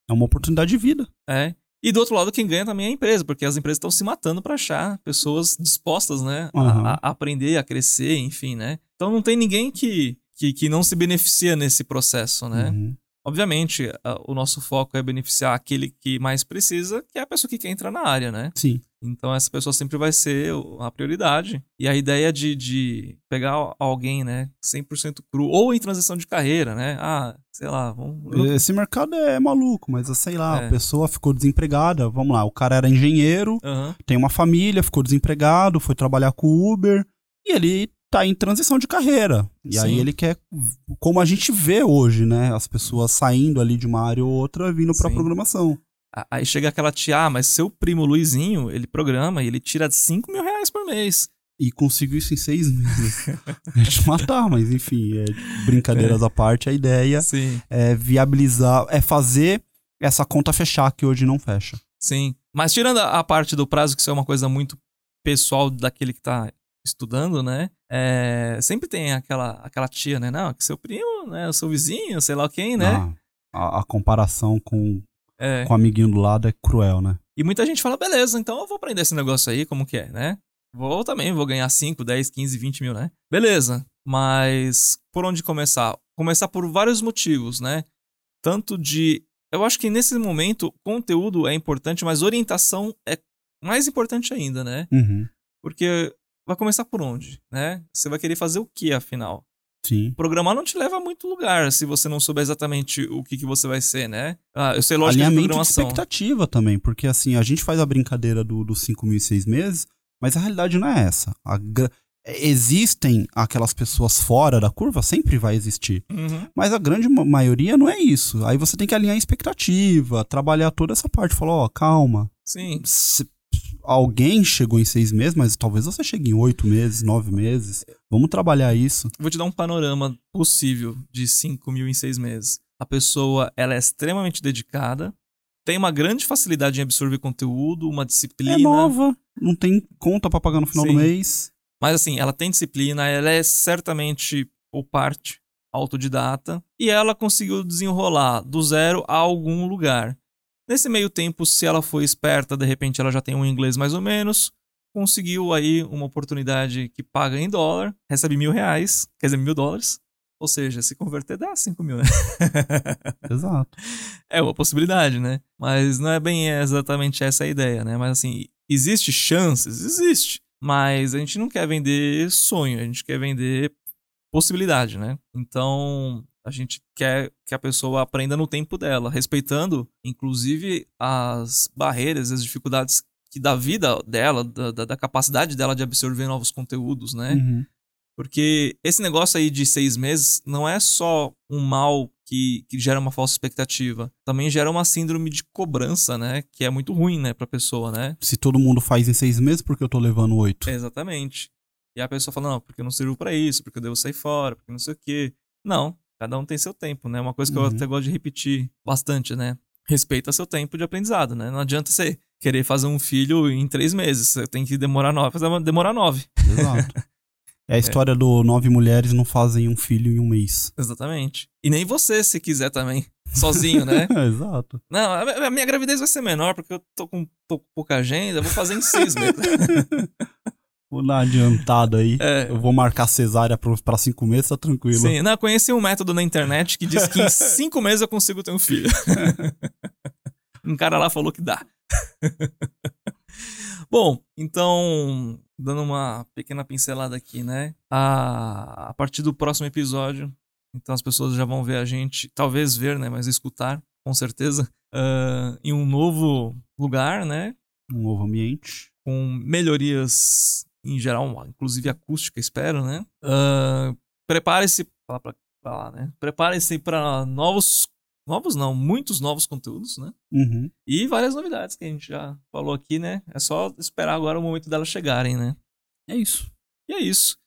É uma oportunidade de vida. É. E do outro lado, quem ganha também é a empresa, porque as empresas estão se matando para achar pessoas dispostas, né, uhum. a, a, aprender, a crescer, enfim, né. Então não tem ninguém que, que, que não se beneficia nesse processo, né. Uhum. Obviamente, o nosso foco é beneficiar aquele que mais precisa, que é a pessoa que quer entrar na área, né? Sim. Então essa pessoa sempre vai ser a prioridade. E a ideia de, de pegar alguém, né, 100% cru, ou em transição de carreira, né? Ah, sei lá, vamos... Esse mercado é maluco, mas sei lá, é. a pessoa ficou desempregada, vamos lá, o cara era engenheiro, uhum. tem uma família, ficou desempregado, foi trabalhar com Uber, e ele tá em transição de carreira. E Sim. aí ele quer, como a gente vê hoje, né? As pessoas saindo ali de uma área ou outra, vindo pra Sim. programação. Aí chega aquela tia, ah, mas seu primo Luizinho, ele programa e ele tira 5 mil reais por mês. E conseguiu isso em seis meses. é de matar, mas enfim, é, brincadeiras é. à parte, a ideia Sim. é viabilizar, é fazer essa conta fechar que hoje não fecha. Sim. Mas tirando a parte do prazo, que isso é uma coisa muito pessoal daquele que tá estudando, né? É, sempre tem aquela, aquela tia, né? Não, que seu primo, né? O seu vizinho, sei lá quem, né? Ah, a, a, comparação com, é. com o amiguinho do lado é cruel, né? E muita gente fala, beleza, então eu vou aprender esse negócio aí, como que é, né? Vou também, vou ganhar 5, 10, 15, 20 mil, né? Beleza, mas por onde começar? Começar por vários motivos, né? Tanto de. Eu acho que nesse momento, conteúdo é importante, mas orientação é mais importante ainda, né? Uhum. Porque vai começar por onde, né? Você vai querer fazer o que, afinal? Sim. Programar não te leva a muito lugar se você não souber exatamente o que, que você vai ser, né? Ah, eu sei lógica Alinhamento de programação. De expectativa também, porque assim, a gente faz a brincadeira dos do 5 mil e 6 meses, mas a realidade não é essa. A, existem aquelas pessoas fora da curva, sempre vai existir. Uhum. Mas a grande maioria não é isso. Aí você tem que alinhar a expectativa, trabalhar toda essa parte. Falar, ó, oh, calma. Sim alguém chegou em seis meses, mas talvez você chegue em oito meses, nove meses. Vamos trabalhar isso. Vou te dar um panorama possível de cinco mil em seis meses. A pessoa ela é extremamente dedicada, tem uma grande facilidade em absorver conteúdo, uma disciplina. É nova, não tem conta para pagar no final Sim. do mês. Mas assim, ela tem disciplina, ela é certamente ou parte autodidata e ela conseguiu desenrolar do zero a algum lugar. Nesse meio tempo, se ela foi esperta, de repente ela já tem um inglês mais ou menos, conseguiu aí uma oportunidade que paga em dólar, recebe mil reais, quer dizer, mil dólares. Ou seja, se converter dá 5 mil, né? Exato. É uma possibilidade, né? Mas não é bem exatamente essa a ideia, né? Mas assim, existe chances? Existe. Mas a gente não quer vender sonho, a gente quer vender possibilidade, né? Então, a gente quer que a pessoa aprenda no tempo dela, respeitando, inclusive, as barreiras, as dificuldades que da vida dela, da, da capacidade dela de absorver novos conteúdos, né? Uhum. Porque esse negócio aí de seis meses não é só um mal que, que gera uma falsa expectativa. Também gera uma síndrome de cobrança, né? Que é muito ruim, né, pra pessoa, né? Se todo mundo faz em seis meses, por que eu tô levando oito? Exatamente. E a pessoa fala, não, porque eu não sirvo para isso, porque eu devo sair fora, porque não sei o quê. Não, Cada um tem seu tempo, né? Uma coisa que uhum. eu até gosto de repetir bastante, né? Respeita seu tempo de aprendizado, né? Não adianta você querer fazer um filho em três meses. Você tem que demorar nove. Demorar nove. Exato. É a história é. do nove mulheres não fazem um filho em um mês. Exatamente. E nem você, se quiser também. Sozinho, né? Exato. Não, a minha gravidez vai ser menor porque eu tô com, tô com pouca agenda. Eu vou fazer em seis meses. Vou dar adiantado aí. É. Eu vou marcar cesárea para cinco meses, tá tranquilo. Sim, não, eu conheci um método na internet que diz que em cinco meses eu consigo ter um filho. um cara lá falou que dá. Bom, então, dando uma pequena pincelada aqui, né? A, a partir do próximo episódio, então as pessoas já vão ver a gente, talvez ver, né? Mas escutar, com certeza, uh, em um novo lugar, né? Um novo ambiente. Com melhorias em geral, inclusive acústica, espero, né? Uh, Prepare-se para lá, né? Prepare-se para novos, novos não, muitos novos conteúdos, né? Uhum. E várias novidades que a gente já falou aqui, né? É só esperar agora o momento delas chegarem, né? É isso. E é isso.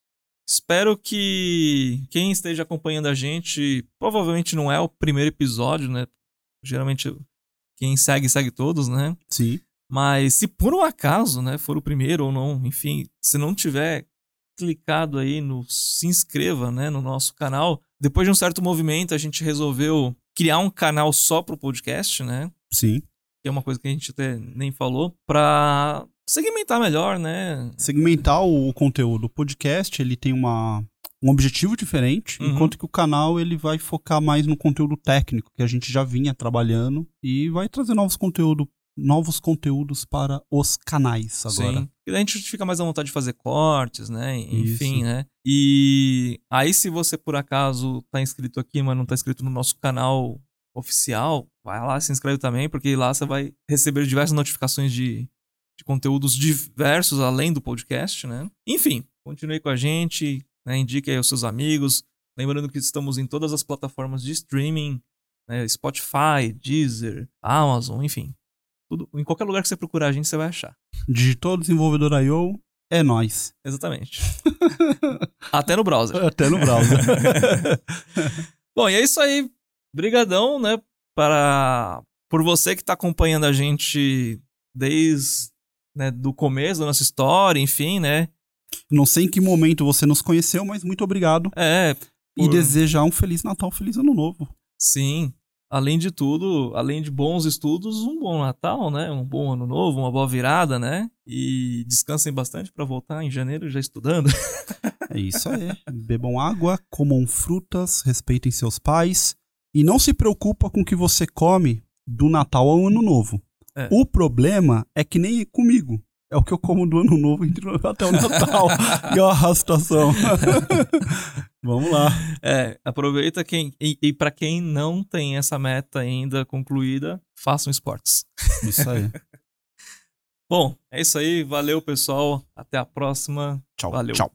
Espero que quem esteja acompanhando a gente, provavelmente não é o primeiro episódio, né? Geralmente quem segue, segue todos, né? Sim. Mas se por um acaso, né, for o primeiro ou não, enfim, se não tiver clicado aí no se inscreva, né, no nosso canal, depois de um certo movimento a gente resolveu criar um canal só pro podcast, né? Sim. Que é uma coisa que a gente até nem falou, para segmentar melhor, né? Segmentar o conteúdo. O podcast, ele tem uma um objetivo diferente, uhum. enquanto que o canal ele vai focar mais no conteúdo técnico que a gente já vinha trabalhando e vai trazer novos conteúdos novos conteúdos para os canais agora. Sim. E a gente fica mais à vontade de fazer cortes, né? Enfim, Isso. né? E aí, se você por acaso tá inscrito aqui, mas não tá inscrito no nosso canal oficial, vai lá, se inscreve também, porque lá você vai receber diversas notificações de, de conteúdos diversos além do podcast, né? Enfim, continue com a gente, né? indique aí aos seus amigos. Lembrando que estamos em todas as plataformas de streaming, né? Spotify, Deezer, Amazon, enfim. Tudo, em qualquer lugar que você procurar a gente, você vai achar. Digitou desenvolvedor I.O. É nós. Exatamente. Até no browser. Até no browser. Bom, e é isso aí. Brigadão, né, para por você que está acompanhando a gente desde né, do começo da nossa história, enfim, né? Não sei em que momento você nos conheceu, mas muito obrigado. É. Por... E desejar um feliz Natal, feliz Ano Novo. Sim além de tudo, além de bons estudos, um bom Natal, né? Um bom ano novo, uma boa virada, né? E descansem bastante para voltar em janeiro já estudando. é isso aí. Bebam água, comam frutas, respeitem seus pais e não se preocupa com o que você come do Natal ao Ano Novo. É. O problema é que nem comigo. É o que eu como do ano novo até o Natal. e ó, a situação. Vamos lá. É, aproveita quem. E, e para quem não tem essa meta ainda concluída, façam esportes. Isso aí. Bom, é isso aí. Valeu, pessoal. Até a próxima. Tchau. Valeu. Tchau.